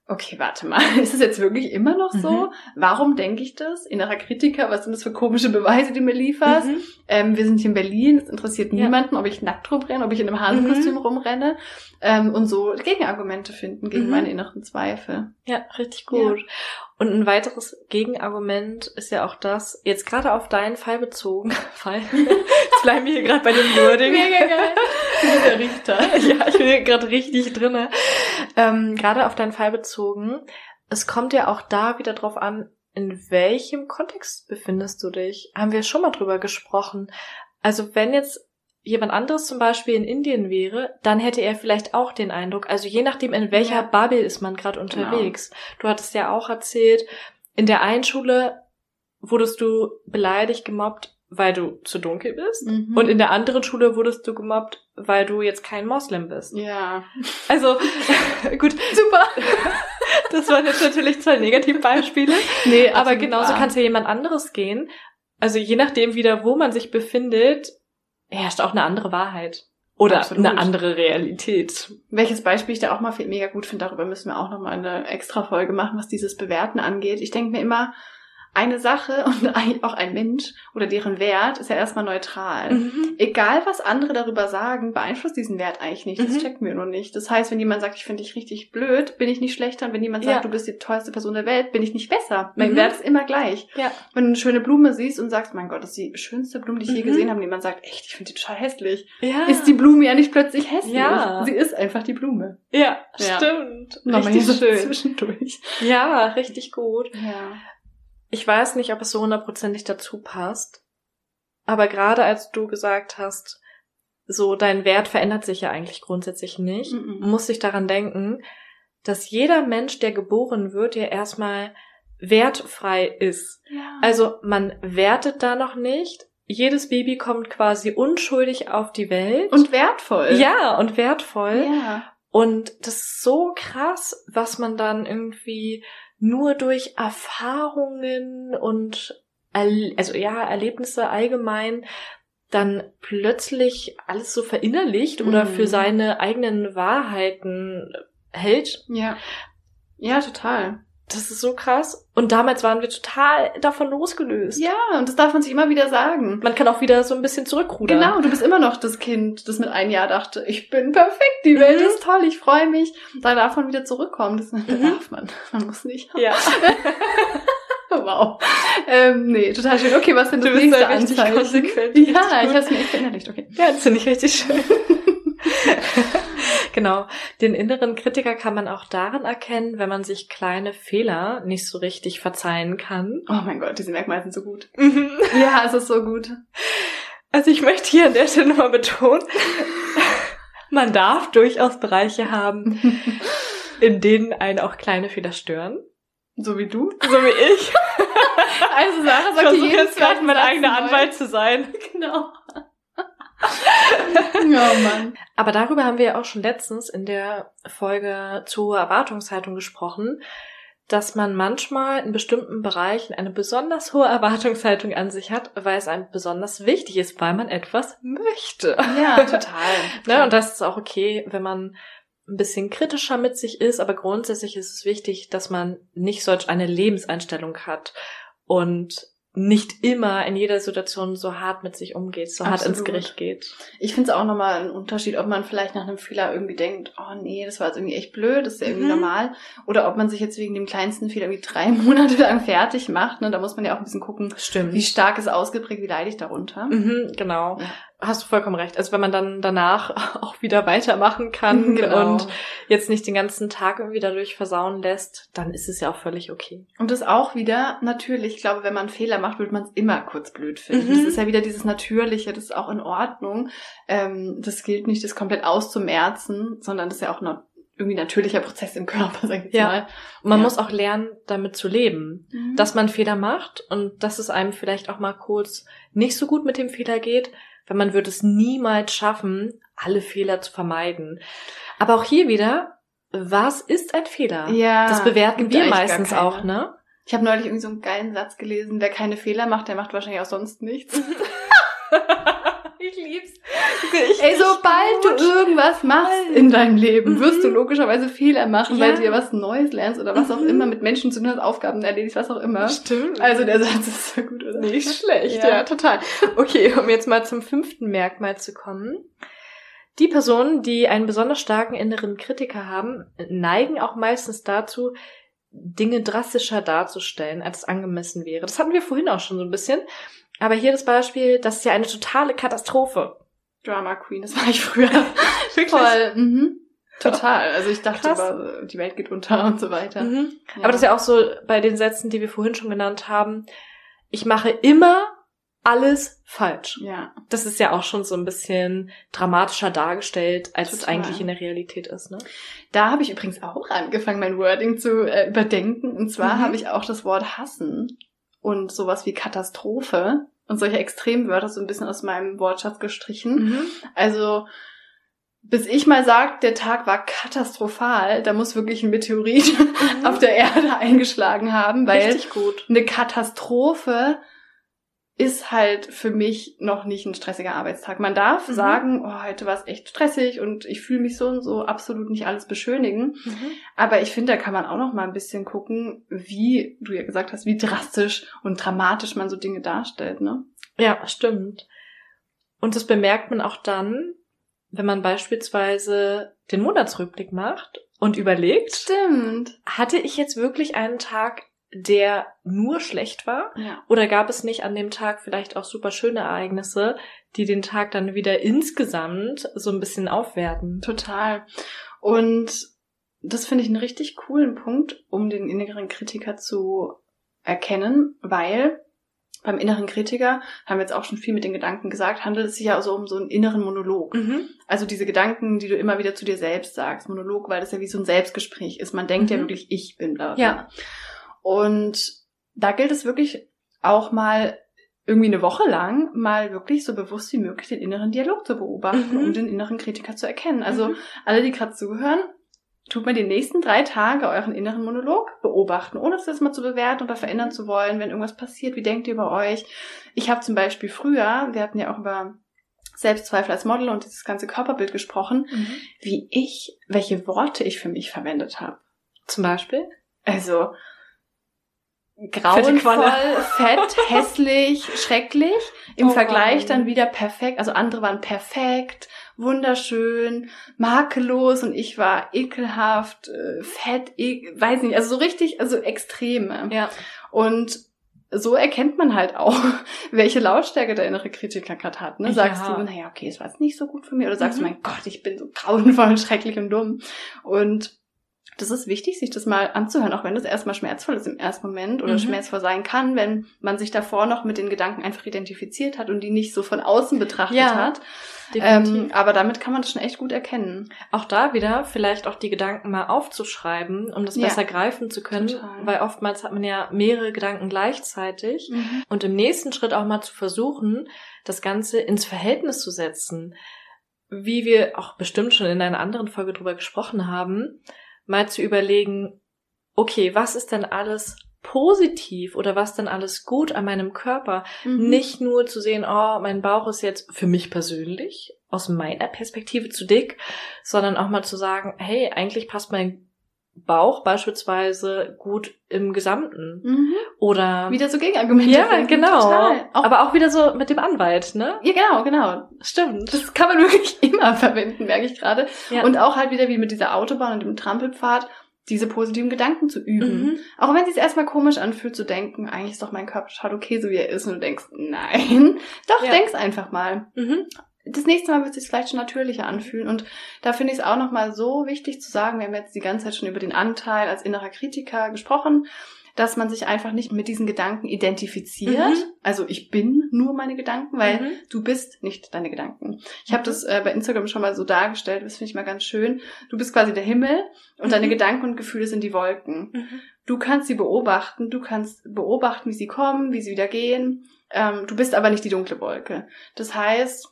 Okay, warte mal, ist es jetzt wirklich immer noch so? Mhm. Warum denke ich das? Innerer Kritiker, was sind das für komische Beweise, die du mir lieferst? Mhm. Ähm, wir sind hier in Berlin, es interessiert Ja. niemanden, ob ich nackt rumrenne, ob ich in einem Hasenkostüm rumrenne ähm, und so Gegenargumente finden gegen Mhm. meine inneren Zweifel. Ja, richtig gut. Und ein weiteres Gegenargument ist ja auch das, jetzt gerade auf deinen Fall bezogen, Fall, bleiben wir hier gerade bei dem Wording. geil. Der Richter. ja, ich bin hier gerade richtig drinne. Ähm, gerade auf deinen Fall bezogen, es kommt ja auch da wieder drauf an, in welchem Kontext befindest du dich? Haben wir schon mal drüber gesprochen. Also wenn jetzt jemand anderes zum Beispiel in Indien wäre, dann hätte er vielleicht auch den Eindruck, also je nachdem, in welcher Ja. Bubble ist man gerade unterwegs. Du hattest ja auch erzählt, in der einen Schule wurdest du beleidigt, gemobbt, weil du zu dunkel bist. Mhm. Und in der anderen Schule wurdest du gemobbt, weil du jetzt kein Moslem bist. ja. Also, gut, Super. das waren jetzt natürlich zwei Negativbeispiele. Nee, Aber genauso kann es ja jemand anderes gehen. Also je nachdem wieder, wo man sich befindet, herrscht auch eine andere Wahrheit. Oder Absolut. eine andere Realität. Welches Beispiel ich da auch mal viel- mega gut finde, darüber müssen wir auch nochmal eine extra Folge machen, was dieses Bewerten angeht. Ich denke mir immer, eine Sache und auch ein Mensch oder deren Wert ist ja erstmal neutral. Mhm. Egal, was andere darüber sagen, beeinflusst diesen Wert eigentlich nicht. Das Mhm. checken wir nur nicht. Das heißt, wenn jemand sagt, ich finde dich richtig blöd, bin ich nicht schlechter. Und wenn jemand sagt, Ja. du bist die tollste Person der Welt, bin ich nicht besser. Mein Mhm. Wert ist immer gleich. Ja. Wenn du eine schöne Blume siehst und sagst, mein Gott, das ist die schönste Blume, die ich je Mhm. gesehen habe, und jemand sagt, echt, ich finde die total hässlich, Ja. ist die Blume ja nicht plötzlich hässlich. Ja. Sie ist einfach die Blume. ja, Ja. stimmt. Nochmal Richtig schön. zwischendurch. Ja, richtig gut. Ja. Ich weiß nicht, ob es so hundertprozentig dazu passt. Aber gerade als du gesagt hast, so dein Wert verändert sich ja eigentlich grundsätzlich nicht, Mhm. muss ich daran denken, dass jeder Mensch, der geboren wird, ja erstmal wertfrei ist. ja. Also man wertet da noch nicht. Jedes Baby kommt quasi unschuldig auf die Welt. und wertvoll. ja, und wertvoll. Ja. Und das ist so krass, was man dann irgendwie nur durch Erfahrungen und also ja, Erlebnisse allgemein dann plötzlich alles so verinnerlicht oder Mhm. für seine eigenen Wahrheiten hält. Ja. Ja, total. Das ist so krass. Und damals waren wir total davon losgelöst. Ja, und das darf man sich immer wieder sagen. Man kann auch wieder so ein bisschen zurückrudern. Genau, du bist immer noch das Kind, das mit einem Jahr dachte, ich bin perfekt, die Welt Mhm. ist toll, ich freue mich. Da darf man wieder zurückkommen. Das da Mhm. darf man. Man muss nicht. Ja. Wow. Ähm, nee, total schön. Okay, was denn das Du bist nächste richtig Anzeichen? konsequent. Ja, ich habe es mir echt verinnerlicht. Okay. Ja, das finde ich richtig schön. genau. Den inneren Kritiker kann man auch darin erkennen, wenn man sich kleine Fehler nicht so richtig verzeihen kann. Oh mein Gott, diese Merkmale sind so gut. Ja, es ist so gut. Also ich möchte hier an der Stelle nochmal betonen, man darf durchaus Bereiche haben, in denen einen auch kleine Fehler stören. So wie du. So wie ich. Also Sarah Ich sagt versuche jeden jetzt gerade mein eigener. Anwalt zu sein. Genau. oh Mann. Aber darüber haben wir ja auch schon letztens in der Folge zur Erwartungshaltung gesprochen, dass man manchmal in bestimmten Bereichen eine besonders hohe Erwartungshaltung an sich hat, weil es einem besonders wichtig ist, weil man etwas möchte. Ja, total. Ne? Und das ist auch okay, wenn man ein bisschen kritischer mit sich ist, aber grundsätzlich ist es wichtig, dass man nicht solch eine Lebenseinstellung hat und nicht immer in jeder Situation so hart mit sich umgeht, so hart ins Absolut. Gericht geht. Ich finde es auch nochmal ein Unterschied, ob man vielleicht nach einem Fehler irgendwie denkt, oh nee, das war jetzt irgendwie echt blöd, das ist ja irgendwie Mhm. normal. Oder ob man sich jetzt wegen dem kleinsten Fehler irgendwie drei Monate lang fertig macht. Ne? Da muss man ja auch ein bisschen gucken, Stimmt. wie stark ist ausgeprägt, wie leide ich darunter. Mhm, genau. Ja. Hast du vollkommen recht. Also wenn man dann danach auch wieder weitermachen kann Genau. und jetzt nicht den ganzen Tag irgendwie dadurch versauen lässt, dann ist es ja auch völlig okay. Und das auch wieder natürlich, ich glaube, wenn man Fehler macht, wird man es immer kurz blöd finden. Mhm. Das ist ja wieder dieses Natürliche, das ist auch in Ordnung. Ähm, das gilt nicht, das komplett auszumerzen, sondern das ist ja auch ein irgendwie natürlicher Prozess im Körper, sag ich jetzt Ja. mal. Und man Ja. muss auch lernen, damit zu leben. Mhm. Dass man Fehler macht und dass es einem vielleicht auch mal kurz nicht so gut mit dem Fehler geht, weil man wird es niemals schaffen, alle Fehler zu vermeiden. Aber auch hier wieder, was ist ein Fehler? ja, Das bewerten wir meistens auch, ne? Ich habe neulich irgendwie so einen geilen Satz gelesen, wer keine Fehler macht, der macht wahrscheinlich auch sonst nichts. ich lieb's. Ey, sobald du irgendwas machst in deinem Leben, wirst du logischerweise Fehler machen, weil Ja. du ja was Neues lernst oder was auch Mhm. immer mit Menschen zu tun hast, Aufgaben erledigst, was auch immer. Stimmt. Also der Satz ist so gut, oder? Nicht schlecht, Ja. ja. total. Okay, um jetzt mal zum fünften Merkmal zu kommen. Die Personen, die einen besonders starken inneren Kritiker haben, neigen auch meistens dazu, Dinge drastischer darzustellen, als angemessen wäre. Das hatten wir vorhin auch schon so ein bisschen. Aber hier das Beispiel, das ist ja eine totale Katastrophe. Drama Queen, das war ich früher. Wirklich? Voll. Mhm. Total. Also ich dachte Krass. immer, die Welt geht unter und so weiter. Mhm. Ja. Aber das ist ja auch so bei den Sätzen, die wir vorhin schon genannt haben. Ich mache immer alles falsch. Ja. Das ist ja auch schon so ein bisschen dramatischer dargestellt, als es Total. eigentlich in der Realität ist, ne? Da habe ich übrigens auch angefangen, mein Wording zu äh, überdenken. Und zwar Mhm. habe ich auch das Wort hassen und sowas wie Katastrophe und solche Extremwörter so ein bisschen aus meinem Wortschatz gestrichen. Mhm. Also bis ich mal sag, der Tag war katastrophal, da muss wirklich ein Meteorit auf der Erde eingeschlagen haben, weil Richtig gut. eine Katastrophe ist halt für mich noch nicht ein stressiger Arbeitstag. Man darf Mhm. sagen, oh, heute war es echt stressig und ich fühle mich so und so, absolut nicht alles beschönigen. Mhm. Aber ich finde, da kann man auch noch mal ein bisschen gucken, wie du ja gesagt hast, wie drastisch und dramatisch man so Dinge darstellt, ne? Ja, stimmt. Und das bemerkt man auch dann, wenn man beispielsweise den Monatsrückblick macht und überlegt, Stimmt. hatte ich jetzt wirklich einen Tag, der nur schlecht war? Ja. Oder gab es nicht an dem Tag vielleicht auch super schöne Ereignisse, die den Tag dann wieder insgesamt so ein bisschen aufwerten? Total. Und das finde ich einen richtig coolen Punkt, um den inneren Kritiker zu erkennen, weil beim inneren Kritiker, haben wir jetzt auch schon viel mit den Gedanken gesagt, handelt es sich ja also um so einen inneren Monolog. Mhm. Also diese Gedanken, die du immer wieder zu dir selbst sagst. Monolog, weil das ja wie so ein Selbstgespräch ist. Man denkt ja Mhm. wirklich, ich bin bla. bla. Ja. Und da gilt es wirklich auch mal irgendwie eine Woche lang mal wirklich so bewusst wie möglich den inneren Dialog zu beobachten, Mhm. um den inneren Kritiker zu erkennen. Also Mhm. alle, die gerade zuhören, tut mal die nächsten drei Tage euren inneren Monolog beobachten, ohne das jetzt mal zu bewerten oder verändern zu wollen, wenn irgendwas passiert. Wie denkt ihr über euch? Ich habe zum Beispiel früher, wir hatten ja auch über Selbstzweifel als Model und dieses ganze Körperbild gesprochen, Mhm. wie ich, welche Worte ich für mich verwendet habe. Zum Beispiel? Also grauenvoll, fett, hässlich, schrecklich. Im Oh Vergleich dann wieder perfekt. Also andere waren perfekt, wunderschön, makellos und ich war ekelhaft, äh, fett, e weiß nicht, also so richtig, also Extreme. Ja. Und so erkennt man halt auch, welche Lautstärke der innere Kritiker gerade hat. Ne? Sagst Ja. du, naja, okay, es war jetzt nicht so gut für mich. Oder sagst Mhm. du, mein Gott, ich bin so grauenvoll, schrecklich und dumm. Und das ist wichtig, sich das mal anzuhören, auch wenn das erstmal schmerzvoll ist im ersten Moment oder Mhm. schmerzvoll sein kann, wenn man sich davor noch mit den Gedanken einfach identifiziert hat und die nicht so von außen betrachtet Ja, hat. Ähm, aber damit kann man das schon echt gut erkennen. auch da wieder vielleicht auch die Gedanken mal aufzuschreiben, um das Ja. besser greifen zu können, Total. weil oftmals hat man ja mehrere Gedanken gleichzeitig und im nächsten Schritt auch mal zu versuchen, das Ganze ins Verhältnis zu setzen. Wie wir auch bestimmt schon in einer anderen Folge drüber gesprochen haben, mal zu überlegen, okay, was ist denn alles positiv oder was denn alles gut an meinem Körper? Mhm. Nicht nur zu sehen, oh, mein Bauch ist jetzt für mich persönlich aus meiner Perspektive zu dick, sondern auch mal zu sagen, hey, eigentlich passt mein Bauch beispielsweise gut im Gesamten. Mhm. Oder Wieder so Gegenargumente. ja, finden. genau. Total. Auch, Aber auch wieder so mit dem Anwalt, ne? ja, genau, genau. Stimmt. Das kann man wirklich immer verwenden, merke ich gerade. Ja. Und auch halt wieder wie mit dieser Autobahn und dem Trampelpfad, diese positiven Gedanken zu üben. Mhm. Auch wenn es sich erstmal komisch anfühlt, zu denken, eigentlich ist doch mein Körper total okay, so wie er ist. Und du denkst, nein, doch, Ja. denk's einfach mal. Mhm. Das nächste Mal wird es sich vielleicht schon natürlicher anfühlen. Und da finde ich es auch nochmal so wichtig zu sagen, wir haben jetzt die ganze Zeit schon über den Anteil als innerer Kritiker gesprochen, dass man sich einfach nicht mit diesen Gedanken identifiziert. Mhm. Also ich bin nur meine Gedanken, weil mhm. du bist nicht deine Gedanken. Ich mhm. habe das äh, bei Instagram schon mal so dargestellt, das finde ich mal ganz schön. Du bist quasi der Himmel und deine mhm. Gedanken und Gefühle sind die Wolken. Mhm. Du kannst sie beobachten, du kannst beobachten, wie sie kommen, wie sie wieder gehen. Ähm, du bist aber nicht die dunkle Wolke. Das heißt,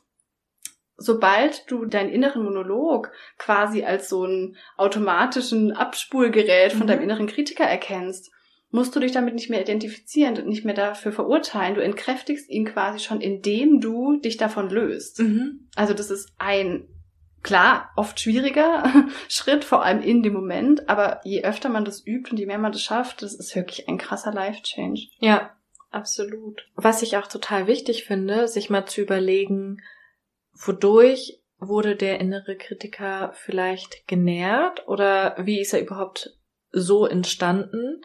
sobald du deinen inneren Monolog quasi als so einen automatischen Abspulgerät von mhm. deinem inneren Kritiker erkennst, musst du dich damit nicht mehr identifizieren und nicht mehr dafür verurteilen. Du entkräftigst ihn quasi schon, indem du dich davon löst. Mhm. Also das ist ein klar oft schwieriger Schritt, vor allem in dem Moment, aber je öfter man das übt und je mehr man das schafft, das ist wirklich ein krasser Life-Change. Ja, absolut. Was ich auch total wichtig finde, sich mal zu überlegen, wodurch wurde der innere Kritiker vielleicht genährt oder wie ist er überhaupt so entstanden?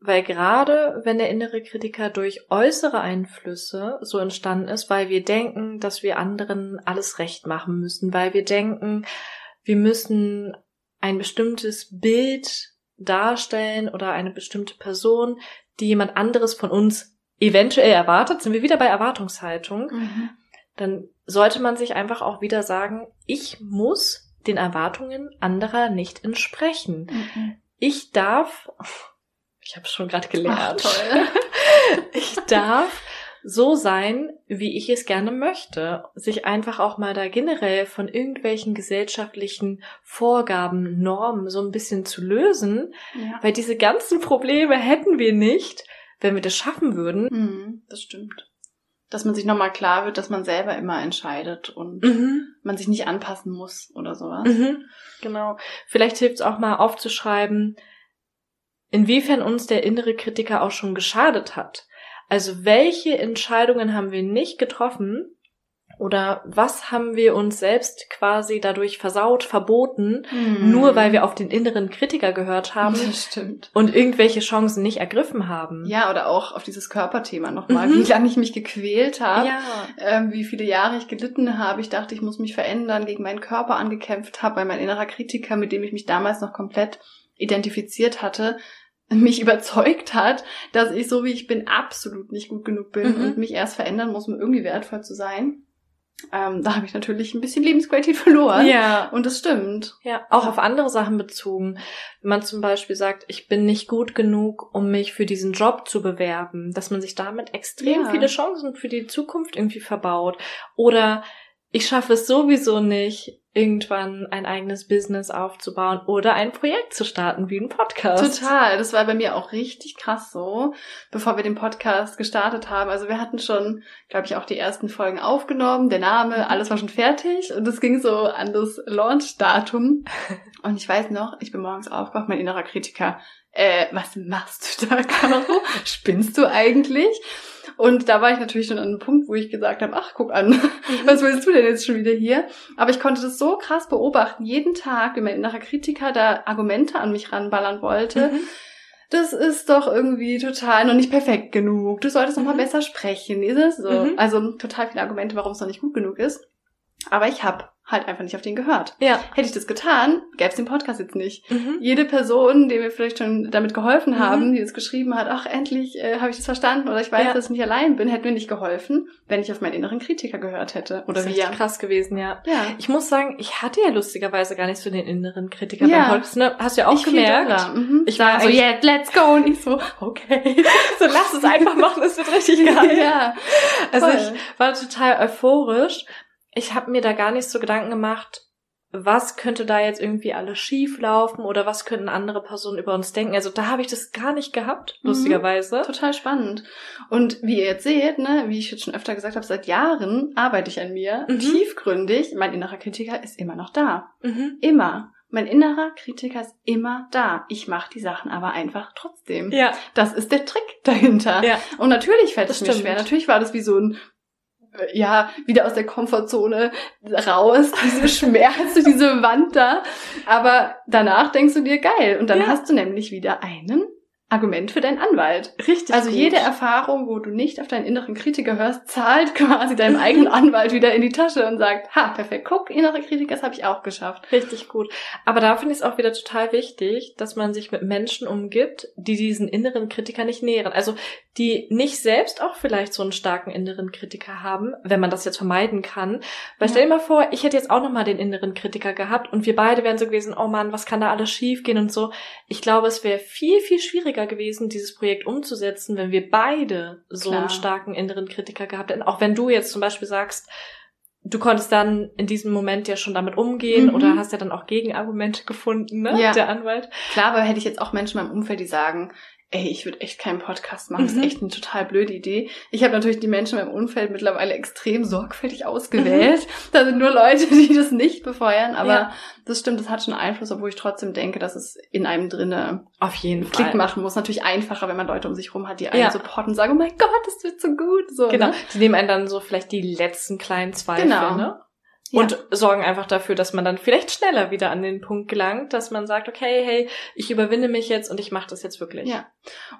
Weil gerade wenn der innere Kritiker durch äußere Einflüsse so entstanden ist, weil wir denken, dass wir anderen alles recht machen müssen, weil wir denken, wir müssen ein bestimmtes Bild darstellen oder eine bestimmte Person, die jemand anderes von uns eventuell erwartet, sind wir wieder bei Erwartungshaltung, mhm. Dann sollte man sich einfach auch wieder sagen, ich muss den Erwartungen anderer nicht entsprechen. Mhm. Ich darf ich habe schon gerade gelernt. Ach, ich darf so sein, wie ich es gerne möchte. Sich einfach auch mal da generell von irgendwelchen gesellschaftlichen Vorgaben, Normen so ein bisschen zu lösen, ja. weil diese ganzen Probleme hätten wir nicht, wenn wir das schaffen würden. Mhm, das stimmt. Dass man sich nochmal klar wird, dass man selber immer entscheidet und mhm. man sich nicht anpassen muss oder sowas. Mhm, genau. Vielleicht hilft es auch mal aufzuschreiben, inwiefern uns der innere Kritiker auch schon geschadet hat. Also welche Entscheidungen haben wir nicht getroffen oder was haben wir uns selbst quasi dadurch versaut, verboten, hm. nur weil wir auf den inneren Kritiker gehört haben und irgendwelche Chancen nicht ergriffen haben. Ja, oder auch auf dieses Körperthema nochmal, mhm. wie lange ich mich gequält habe, ja. ähm, wie viele Jahre ich gelitten habe. Ich dachte, ich muss mich verändern, gegen meinen Körper angekämpft habe, weil mein innerer Kritiker, mit dem ich mich damals noch komplett identifiziert hatte, mich überzeugt hat, dass ich so wie ich bin absolut nicht gut genug bin mhm. und mich erst verändern muss, um irgendwie wertvoll zu sein. Ähm, da habe ich natürlich ein bisschen Lebensqualität verloren. Ja. Und das stimmt. Ja, auch auf andere Sachen bezogen. Wenn man zum Beispiel sagt, ich bin nicht gut genug, um mich für diesen Job zu bewerben, dass man sich damit extrem ja. viele Chancen für die Zukunft irgendwie verbaut. Oder ich schaffe es sowieso nicht, irgendwann ein eigenes Business aufzubauen oder ein Projekt zu starten, wie ein Podcast. Total. Das war bei mir auch richtig krass so, bevor wir den Podcast gestartet haben. Also wir hatten schon, glaube ich, auch die ersten Folgen aufgenommen, der Name, mhm. alles war schon fertig und es ging so an das Launch-Datum. Und ich weiß noch, ich bin morgens aufgewacht, mein innerer Kritiker, äh, was machst du da, Caro? Spinnst du eigentlich? Und da war ich natürlich schon an einem Punkt, wo ich gesagt habe, ach, guck an, mhm. was willst du denn jetzt schon wieder hier? Aber ich konnte das so krass beobachten, jeden Tag, wie mein innerer Kritiker da Argumente an mich ranballern wollte. Mhm. Das ist doch irgendwie total noch nicht perfekt genug. Du solltest noch mal mhm. besser sprechen. Ist es so? Mhm. Also total viele Argumente, warum es noch nicht gut genug ist. Aber ich habe halt einfach nicht auf den gehört. Ja. Hätte ich das getan, gäbe es den Podcast jetzt nicht. Mhm. Jede Person, die mir vielleicht schon damit geholfen haben, mhm. die es geschrieben hat, ach, endlich äh, habe ich das verstanden oder ich weiß, ja. dass ich nicht allein bin, hätte mir nicht geholfen, wenn ich auf meinen inneren Kritiker gehört hätte. Oder wie ja. krass gewesen, ja. ja. Ich muss sagen, ich hatte ja lustigerweise gar nicht so den inneren Kritiker ja. beim Podcast. Ne? Hast du ja auch ich gemerkt. Mhm. Ich war so, yeah, also let's go. Und ich so, okay. so, lass es einfach machen, es wird richtig geil. ja. Also Voll. ich war total euphorisch ich habe mir da gar nicht so Gedanken gemacht, was könnte da jetzt irgendwie alles schief laufen oder was könnten andere Personen über uns denken. Also da habe ich das gar nicht gehabt, mhm. lustigerweise. Mhm, total spannend. Und wie ihr jetzt seht, ne, wie ich jetzt schon öfter gesagt habe, seit Jahren arbeite ich an mir, mhm. tiefgründig. Mein innerer Kritiker ist immer noch da. Mhm. Immer. Mein innerer Kritiker ist immer da. Ich mache die Sachen aber einfach trotzdem. Ja. Das ist der Trick dahinter. Ja. Und natürlich fällt es mir schwer. Natürlich war das wie so ein ja, wieder aus der Komfortzone raus, diese Schmerz, diese Wand da. Aber danach denkst du dir, geil. Und dann ja. hast du nämlich wieder einen Argument für deinen Anwalt. Richtig. Also gut. jede Erfahrung, wo du nicht auf deinen inneren Kritiker hörst, zahlt quasi deinem eigenen Anwalt wieder in die Tasche und sagt, ha, perfekt, guck, innere Kritiker, das habe ich auch geschafft. Richtig gut. Aber da finde ich es auch wieder total wichtig, dass man sich mit Menschen umgibt, die diesen inneren Kritiker nicht nähren. Also die nicht selbst auch vielleicht so einen starken inneren Kritiker haben, wenn man das jetzt vermeiden kann. Weil Ja. stell dir mal vor, ich hätte jetzt auch nochmal den inneren Kritiker gehabt und wir beide wären so gewesen, oh Mann, was kann da alles schief gehen und so. Ich glaube, es wäre viel, viel schwieriger gewesen, dieses Projekt umzusetzen, wenn wir beide so Klar. einen starken inneren Kritiker gehabt hätten. Auch wenn du jetzt zum Beispiel sagst, du konntest dann in diesem Moment ja schon damit umgehen Mhm. oder hast ja dann auch Gegenargumente gefunden, ne? Ja. Der Anwalt. Klar, aber hätte ich jetzt auch Menschen in meinem Umfeld, die sagen, ey, ich würde echt keinen Podcast machen, das Mhm. ist echt eine total blöde Idee. Ich habe natürlich die Menschen in meinem Umfeld mittlerweile extrem sorgfältig ausgewählt. Da sind nur Leute, die das nicht befeuern, aber Mhm. Ja. das stimmt, das hat schon Einfluss, obwohl ich trotzdem denke, dass es in einem drinne Auf jeden Fall. Klick machen muss. Natürlich einfacher, wenn man Leute um sich rum hat, die einen Ja. supporten und sagen, oh mein Gott, das wird so gut. So, Genau. Ne? Die nehmen einen dann so vielleicht die letzten kleinen Zweifel, Genau. ne? Ja. Und sorgen einfach dafür, dass man dann vielleicht schneller wieder an den Punkt gelangt, dass man sagt, okay, hey, ich überwinde mich jetzt und ich mache das jetzt wirklich. Ja.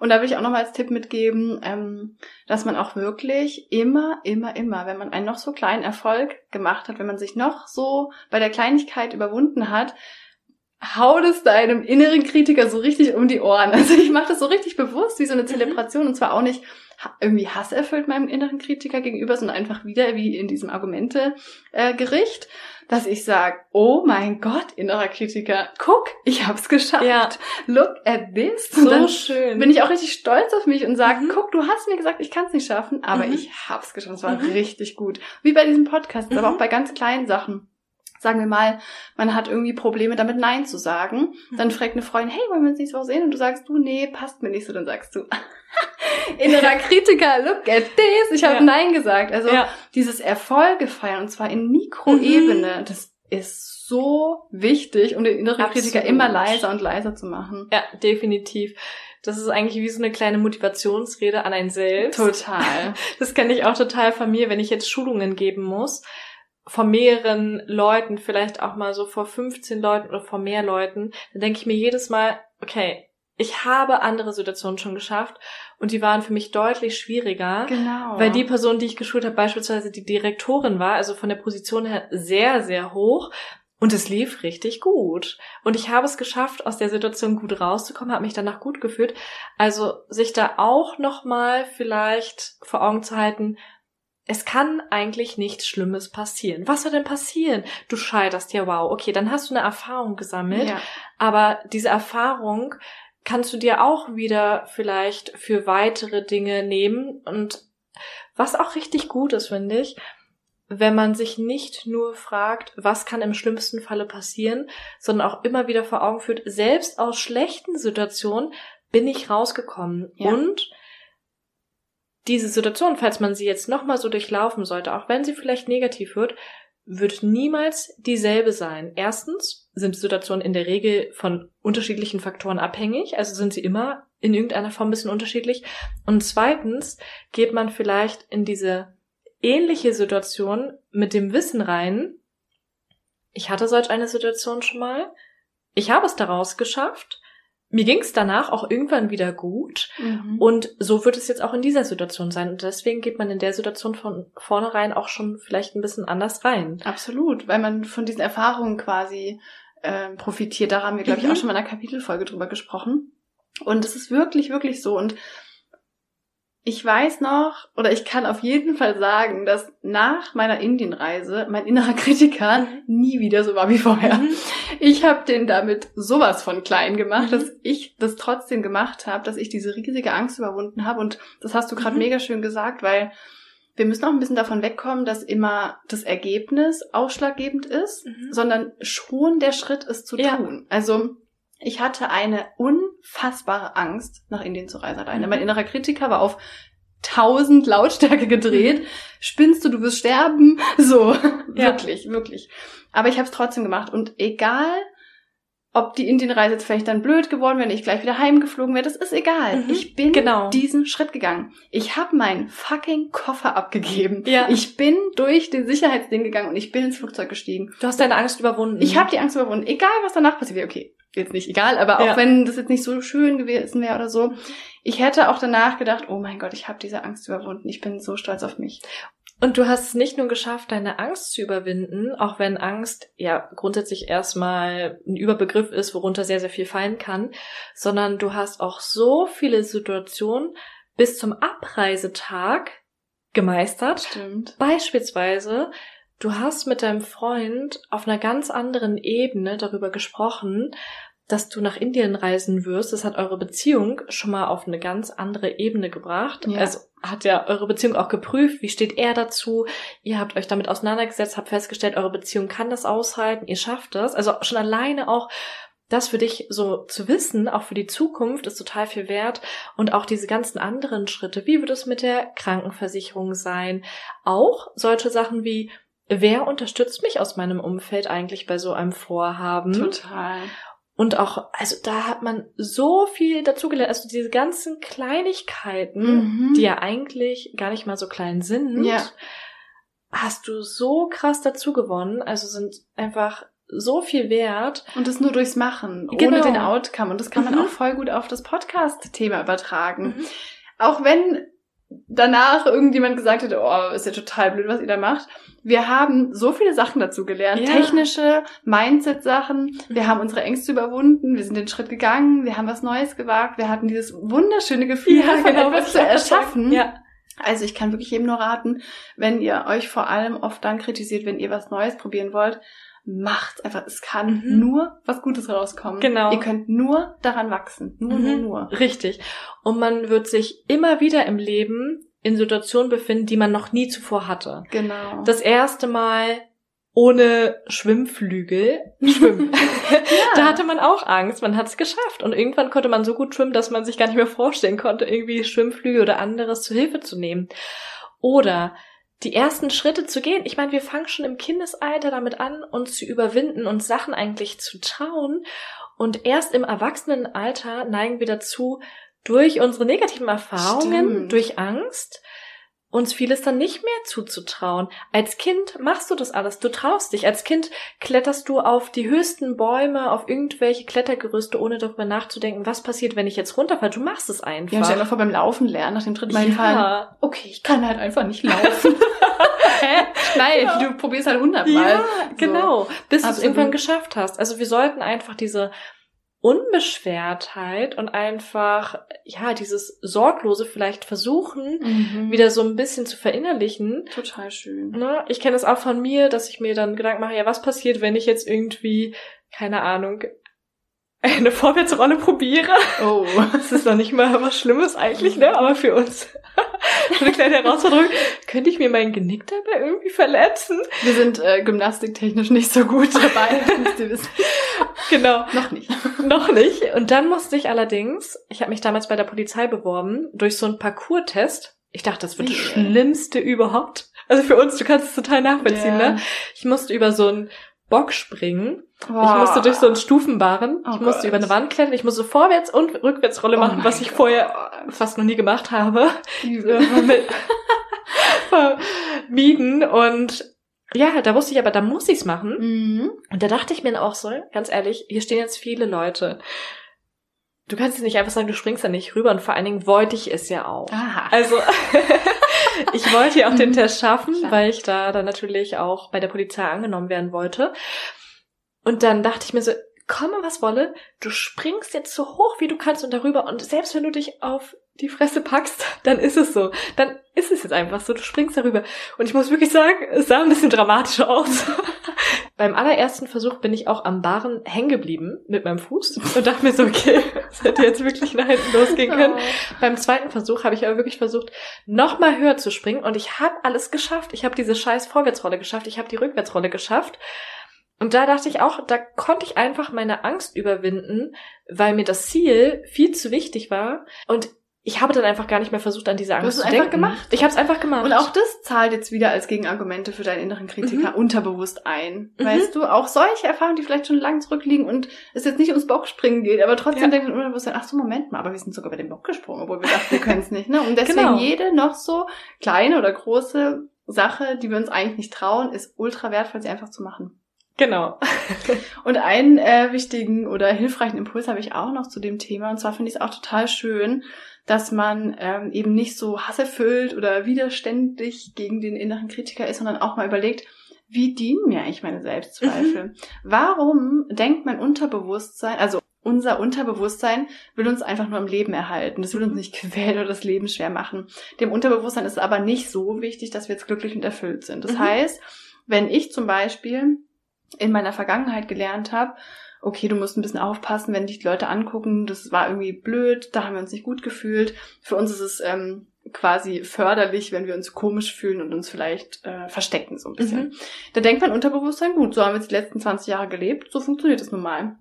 Und da will ich auch nochmal als Tipp mitgeben, ähm, dass man auch wirklich immer, immer, immer, wenn man einen noch so kleinen Erfolg gemacht hat, wenn man sich noch so bei der Kleinigkeit überwunden hat, haut es deinem inneren Kritiker so richtig um die Ohren. Also ich mache das so richtig bewusst, wie so eine Zelebration und zwar auch nicht irgendwie hasserfüllt meinem inneren Kritiker gegenüber, sondern einfach wieder wie in diesem Argumente-Gericht, dass ich sage, oh mein Gott, innerer Kritiker, guck, ich hab's geschafft. Ja. Look at this. So dann schön. bin ich auch richtig stolz auf mich und sage, Mhm. guck, du hast mir gesagt, ich kann es nicht schaffen, aber Mhm. ich hab's geschafft. Es war Mhm. richtig gut. Wie bei diesem Podcast, aber Mhm. auch bei ganz kleinen Sachen. Sagen wir mal, man hat irgendwie Probleme damit Nein zu sagen. Mhm. Dann fragt eine Freundin, hey, wollen wir uns nächste Woche sehen? Und du sagst, du, nee, passt mir nicht so. Dann sagst du, innerer Kritiker, look at this. Ich habe Ja. Nein gesagt. Also ja. dieses Erfolge feiern, und zwar in Mikroebene, das ist so wichtig, um den inneren Kritiker Absolut. immer leiser und leiser zu machen. ja, definitiv. Das ist eigentlich wie so eine kleine Motivationsrede an einen selbst. Total. Das kenne ich auch total von mir, wenn ich jetzt Schulungen geben muss. Vor mehreren Leuten, vielleicht auch mal so vor 15 Leuten oder vor mehr Leuten, dann denke ich mir jedes Mal, okay, ich habe andere Situationen schon geschafft und die waren für mich deutlich schwieriger. Genau. Weil die Person, die ich geschult habe, beispielsweise die Direktorin war, also von der Position her sehr, sehr hoch. Und es lief richtig gut. Und ich habe es geschafft, aus der Situation gut rauszukommen, habe mich danach gut gefühlt. Also sich da auch nochmal vielleicht vor Augen zu halten, es kann eigentlich nichts Schlimmes passieren. Was soll denn passieren? Du scheiterst, ja wow, okay, dann hast du eine Erfahrung gesammelt. ja. Aber diese Erfahrung kannst du dir auch wieder vielleicht für weitere Dinge nehmen. Und was auch richtig gut ist, finde ich, wenn man sich nicht nur fragt, was kann im schlimmsten Falle passieren, sondern auch immer wieder vor Augen führt, selbst aus schlechten Situationen bin ich rausgekommen. Ja. Und diese Situation, falls man sie jetzt nochmal so durchlaufen sollte, auch wenn sie vielleicht negativ wird, wird niemals dieselbe sein. Erstens sind Situationen in der Regel von unterschiedlichen Faktoren abhängig, also sind sie immer in irgendeiner Form ein bisschen unterschiedlich. Und zweitens geht man vielleicht in diese ähnliche Situation mit dem Wissen rein, ich hatte solch eine Situation schon mal, ich habe es daraus geschafft, mir ging es danach auch irgendwann wieder gut Mhm. und so wird es jetzt auch in dieser Situation sein. Und deswegen geht man in der Situation von vornherein auch schon vielleicht ein bisschen anders rein. Absolut, weil man von diesen Erfahrungen quasi ähm, profitiert. Da haben wir, glaube ich, Mhm. auch schon mal in einer Kapitelfolge drüber gesprochen. Und es ist wirklich, wirklich so. Und ich weiß noch, oder ich kann auf jeden Fall sagen, dass nach meiner Indienreise mein innerer Kritiker Mhm. nie wieder so war wie vorher. Ich habe den damit sowas von klein gemacht, Mhm. dass ich das trotzdem gemacht habe, dass ich diese riesige Angst überwunden habe. Und das hast du gerade Mhm. mega schön gesagt, weil wir müssen auch ein bisschen davon wegkommen, dass immer das Ergebnis ausschlaggebend ist, Mhm. sondern schon der Schritt ist zu Ja. tun. Also ich hatte eine unfassbare Angst, nach Indien zu reisen alleine. Mhm. Mein innerer Kritiker war auf tausend Lautstärke gedreht. Mhm. Spinnst du, du wirst sterben. So, Ja. wirklich, wirklich. Aber ich habe es trotzdem gemacht. Und egal, ob die Indienreise jetzt vielleicht dann blöd geworden wäre, wenn ich gleich wieder heimgeflogen wäre, das ist egal. Mhm, Ich bin genau. diesen Schritt gegangen. Ich habe meinen fucking Koffer abgegeben. Ja. Ich bin durch den Sicherheitsding gegangen und ich bin ins Flugzeug gestiegen. Du hast deine Angst überwunden. Ich habe die Angst überwunden. Egal, was danach passiert wäre. Okay, jetzt nicht egal, aber auch Ja. wenn das jetzt nicht so schön gewesen wäre oder so, ich hätte auch danach gedacht, oh mein Gott, ich habe diese Angst überwunden. Ich bin so stolz auf mich. Und du hast es nicht nur geschafft, deine Angst zu überwinden, auch wenn Angst ja grundsätzlich erstmal ein Überbegriff ist, worunter sehr, sehr viel fallen kann, sondern du hast auch so viele Situationen bis zum Abreisetag gemeistert. Stimmt. Beispielsweise, du hast mit deinem Freund auf einer ganz anderen Ebene darüber gesprochen, dass du nach Indien reisen wirst. Das hat eure Beziehung schon mal auf eine ganz andere Ebene gebracht. Ja. Also hat ja eure Beziehung auch geprüft, wie steht er dazu? Ihr habt euch damit auseinandergesetzt, habt festgestellt, eure Beziehung kann das aushalten, ihr schafft das. Also schon alleine auch das für dich so zu wissen, auch für die Zukunft, ist total viel wert. Und auch diese ganzen anderen Schritte, wie wird es mit der Krankenversicherung sein? Auch solche Sachen wie, wer unterstützt mich aus meinem Umfeld eigentlich bei so einem Vorhaben? Total. Und auch, also da hat man so viel dazugelernt. Also diese ganzen Kleinigkeiten, Mhm. die ja eigentlich gar nicht mal so klein sind, Ja. hast du so krass dazu gewonnen. Also sind einfach so viel wert. Und das nur durchs Machen, ohne Genau. den Outcome. Und das kann man Mhm. auch voll gut auf das Podcast-Thema übertragen. Mhm. Auch wenn danach irgendjemand gesagt hätte, oh, ist ja total blöd, was ihr da macht. Wir haben so viele Sachen dazu gelernt. Ja. Technische, Mindset-Sachen. Wir Mhm. haben unsere Ängste überwunden. Wir sind den Schritt gegangen. Wir haben was Neues gewagt. Wir hatten dieses wunderschöne Gefühl, von genau, was etwas zu erschaffen. Ja. Also ich kann wirklich jedem nur raten, wenn ihr euch vor allem oft dann kritisiert, wenn ihr was Neues probieren wollt, macht's einfach. Es kann Mhm. nur was Gutes rauskommen. Genau. Ihr könnt nur daran wachsen. Nur, nur, Mhm. nur. Richtig. Und man wird sich immer wieder im Leben in Situationen befinden, die man noch nie zuvor hatte. Genau. Das erste Mal ohne Schwimmflügel schwimmen. Da hatte man auch Angst, man hat es geschafft. Und irgendwann konnte man so gut schwimmen, dass man sich gar nicht mehr vorstellen konnte, irgendwie Schwimmflügel oder anderes zu Hilfe zu nehmen. Oder die ersten Schritte zu gehen. Ich meine, wir fangen schon im Kindesalter damit an, uns zu überwinden und Sachen eigentlich zu trauen. Und erst im Erwachsenenalter neigen wir dazu, durch unsere negativen Erfahrungen, Stimmt. durch Angst, uns vieles dann nicht mehr zuzutrauen. Als Kind machst du das alles, du traust dich. Als Kind kletterst du auf die höchsten Bäume, auf irgendwelche Klettergerüste, ohne darüber nachzudenken, was passiert, wenn ich jetzt runterfalle. Du machst es einfach. Ja, stell dir mal vor, beim Laufen lernen, nach dem dritten Mal hinfallen. ja. Okay, ich kann halt einfach nicht laufen. Hä? Nein, Ja. du probierst halt hundertmal. Ja, genau. Bis du es irgendwann geschafft hast. Also wir sollten einfach diese Unbeschwertheit und einfach, ja, dieses Sorglose vielleicht versuchen, Mhm. wieder so ein bisschen zu verinnerlichen. Total schön. Ne? Ich kenne das auch von mir, dass ich mir dann Gedanken mache, ja, was passiert, wenn ich jetzt irgendwie, keine Ahnung, eine Vorwärtsrolle probiere. Oh. Das ist noch nicht mal was Schlimmes eigentlich, ne? Aber für uns so eine kleine Herausforderung. Könnte ich mir mein Genick dabei irgendwie verletzen? Wir sind äh, gymnastiktechnisch nicht so gut dabei, müsst ihr wissen. Genau. Noch nicht. Noch nicht. Und dann musste ich allerdings, ich habe mich damals bei der Polizei beworben, durch so einen Parcours-Test. Ich dachte, das wird das Yeah. Schlimmste überhaupt. Also für uns, du kannst es total nachvollziehen, Ja. ne? Ich musste über so einen Bock springen. Boah. Ich musste durch so einen Stufenbarren. Oh ich musste Gott. über eine Wand klettern. Ich musste Vorwärts- und Rückwärtsrolle Oh machen, mein was ich Gott. vorher fast noch nie gemacht habe. Vermieden. Und ja, da wusste ich aber, da muss ich's machen. Mhm. Und da dachte ich mir auch so, ganz ehrlich, hier stehen jetzt viele Leute. Du kannst jetzt nicht einfach sagen, du springst da nicht rüber und vor allen Dingen wollte ich es ja auch. Aha. Also ich wollte ja auch den Mhm. Test schaffen, Klar. weil ich da dann natürlich auch bei der Polizei angenommen werden wollte. Und dann dachte ich mir so, komme was wolle, du springst jetzt so hoch wie du kannst und darüber und selbst wenn du dich auf die Fresse packst, dann ist es so. Dann ist es jetzt einfach so, du springst darüber. Und ich muss wirklich sagen, es sah ein bisschen dramatisch aus. Beim allerersten Versuch bin ich auch am Barren hängen geblieben mit meinem Fuß und dachte mir so, okay, es hätte jetzt wirklich nach hinten losgehen können. Oh. Beim zweiten Versuch habe ich aber wirklich versucht, noch mal höher zu springen und ich habe alles geschafft. Ich habe diese scheiß Vorwärtsrolle geschafft, ich habe die Rückwärtsrolle geschafft. Und da dachte ich auch, da konnte ich einfach meine Angst überwinden, weil mir das Ziel viel zu wichtig war und ich habe dann einfach gar nicht mehr versucht, an diese Angst hast es zu einfach denken. gemacht. Ich habe es einfach gemacht. Und auch das zahlt jetzt wieder als Gegenargumente für deinen inneren Kritiker unterbewusst ein. Mhm. Weißt du, auch solche Erfahrungen, die vielleicht schon lange zurückliegen und es jetzt nicht ums Bockspringen geht, aber trotzdem Ja. denkt man Unterbewusstsein, ach so, Moment mal, aber wir sind sogar bei dem Bock gesprungen, obwohl wir dachten, wir können es nicht. Ne? Und deswegen Genau. jede noch so kleine oder große Sache, die wir uns eigentlich nicht trauen, ist ultra wertvoll, sie einfach zu machen. Genau. und einen äh, wichtigen oder hilfreichen Impuls habe ich auch noch zu dem Thema. Und zwar finde ich es auch total schön, dass man ähm, eben nicht so hasserfüllt oder widerständig gegen den inneren Kritiker ist, sondern auch mal überlegt, wie dienen mir eigentlich meine Selbstzweifel? Mhm. Warum denkt mein Unterbewusstsein, also unser Unterbewusstsein will uns einfach nur im Leben erhalten. Das will uns mhm. nicht quälen oder das Leben schwer machen. Dem Unterbewusstsein ist aber nicht so wichtig, dass wir jetzt glücklich und erfüllt sind. Das mhm. heißt, wenn ich zum Beispiel in meiner Vergangenheit gelernt habe, okay, du musst ein bisschen aufpassen, wenn dich die Leute angucken, das war irgendwie blöd, da haben wir uns nicht gut gefühlt. Für uns ist es ähm, quasi förderlich, wenn wir uns komisch fühlen und uns vielleicht äh, verstecken so ein bisschen. Mhm. Da denkt mein Unterbewusstsein, gut, so haben wir jetzt die letzten 20 Jahre gelebt, so funktioniert es nun mal.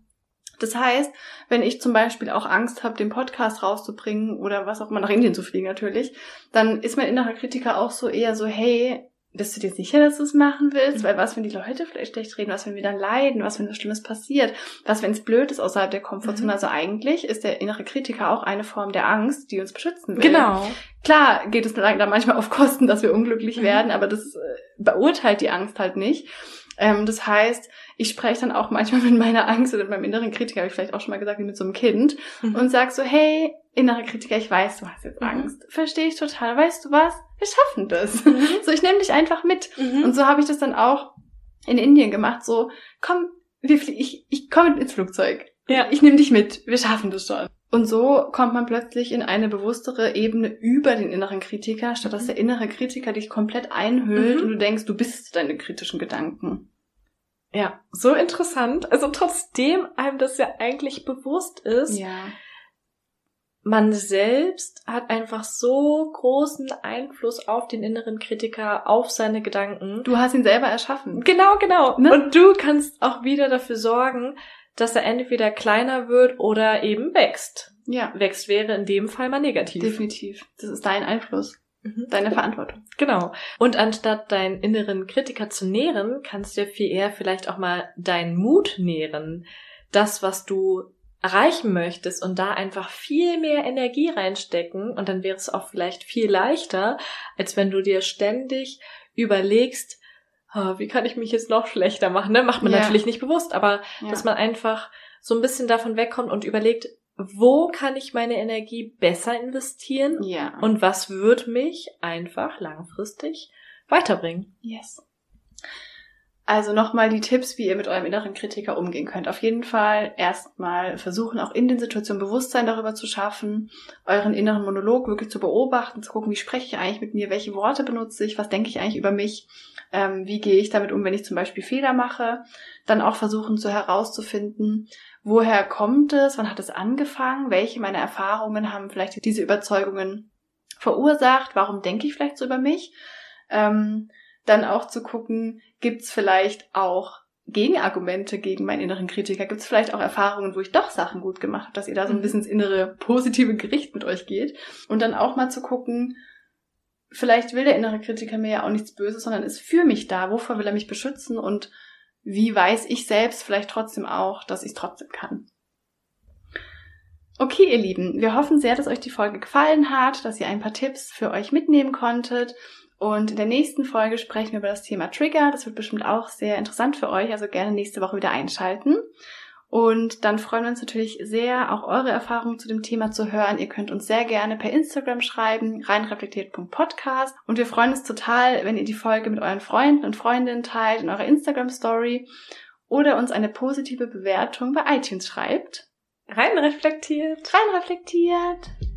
Das heißt, wenn ich zum Beispiel auch Angst habe, den Podcast rauszubringen oder was auch immer, nach Indien zu fliegen natürlich, dann ist mein innerer Kritiker auch so eher so, hey, bist du dir sicher, dass du es machen willst? Mhm. Weil was, wenn die Leute vielleicht schlecht reden? Was, wenn wir dann leiden? Was, wenn was Schlimmes passiert? Was, wenn es blöd ist außerhalb der Komfortzone? Mhm. Also eigentlich ist der innere Kritiker auch eine Form der Angst, die uns beschützen will. Genau. Klar geht es da manchmal auf Kosten, dass wir unglücklich mhm. werden, aber das äh, beurteilt die Angst halt nicht. Ähm, das heißt, ich spreche dann auch manchmal mit meiner Angst oder mit meinem inneren Kritiker, habe ich vielleicht auch schon mal gesagt, wie mit so einem Kind, mhm. und sag so, hey, innerer Kritiker, ich weiß, du hast jetzt mhm. Angst. Verstehe ich total. Weißt du was? Wir schaffen das. Mhm. So, ich nehme dich einfach mit. Mhm. Und so habe ich das dann auch in Indien gemacht. So, komm, wir ich, ich komme ins Flugzeug. Ja. Ich nehme dich mit. Wir schaffen das schon. Und so kommt man plötzlich in eine bewusstere Ebene über den inneren Kritiker, statt dass mhm. der innere Kritiker dich komplett einhüllt mhm. und du denkst, du bist deine kritischen Gedanken. Ja, so interessant. Also trotzdem einem das ja eigentlich bewusst ist, ja. man selbst hat einfach so großen Einfluss auf den inneren Kritiker, auf seine Gedanken. Du hast ihn selber erschaffen. Genau, genau. Ne? Und du kannst auch wieder dafür sorgen, dass er entweder kleiner wird oder eben wächst. Ja. Wächst wäre in dem Fall mal negativ. Definitiv. Das ist dein Einfluss. Mhm. Deine Verantwortung. Genau. Und anstatt deinen inneren Kritiker zu nähren, kannst du ja viel eher vielleicht auch mal deinen Mut nähren. Das, was du erreichen möchtest und da einfach viel mehr Energie reinstecken und dann wäre es auch vielleicht viel leichter, als wenn du dir ständig überlegst, oh, wie kann ich mich jetzt noch schlechter machen? Ne? Macht man ja. natürlich nicht bewusst, aber ja. dass man einfach so ein bisschen davon wegkommt und überlegt, wo kann ich meine Energie besser investieren? Ja. Und was wird mich einfach langfristig weiterbringen? Yes. Also nochmal die Tipps, wie ihr mit eurem inneren Kritiker umgehen könnt. Auf jeden Fall erstmal versuchen, auch in den Situationen Bewusstsein darüber zu schaffen, euren inneren Monolog wirklich zu beobachten, zu gucken, wie spreche ich eigentlich mit mir, welche Worte benutze ich, was denke ich eigentlich über mich, ähm, wie gehe ich damit um, wenn ich zum Beispiel Fehler mache. Dann auch versuchen, so herauszufinden, woher kommt es, wann hat es angefangen, welche meiner Erfahrungen haben vielleicht diese Überzeugungen verursacht, warum denke ich vielleicht so über mich. Ähm, dann auch zu gucken, gibt es vielleicht auch Gegenargumente gegen meinen inneren Kritiker? Gibt es vielleicht auch Erfahrungen, wo ich doch Sachen gut gemacht habe, dass ihr da so ein mhm. bisschen ins innere positive Gericht mit euch geht? Und dann auch mal zu gucken, vielleicht will der innere Kritiker mir ja auch nichts Böses, sondern ist für mich da. Wovor will er mich beschützen? Und wie weiß ich selbst vielleicht trotzdem auch, dass ich es trotzdem kann? Okay, ihr Lieben, wir hoffen sehr, dass euch die Folge gefallen hat, dass ihr ein paar Tipps für euch mitnehmen konntet. Und in der nächsten Folge sprechen wir über das Thema Trigger. Das wird bestimmt auch sehr interessant für euch, also gerne nächste Woche wieder einschalten. Und dann freuen wir uns natürlich sehr, auch eure Erfahrungen zu dem Thema zu hören. Ihr könnt uns sehr gerne per Instagram schreiben, reinreflektiert.podcast. Und wir freuen uns total, wenn ihr die Folge mit euren Freunden und Freundinnen teilt in eurer Instagram Story oder uns eine positive Bewertung bei iTunes schreibt. Reinreflektiert. Reinreflektiert.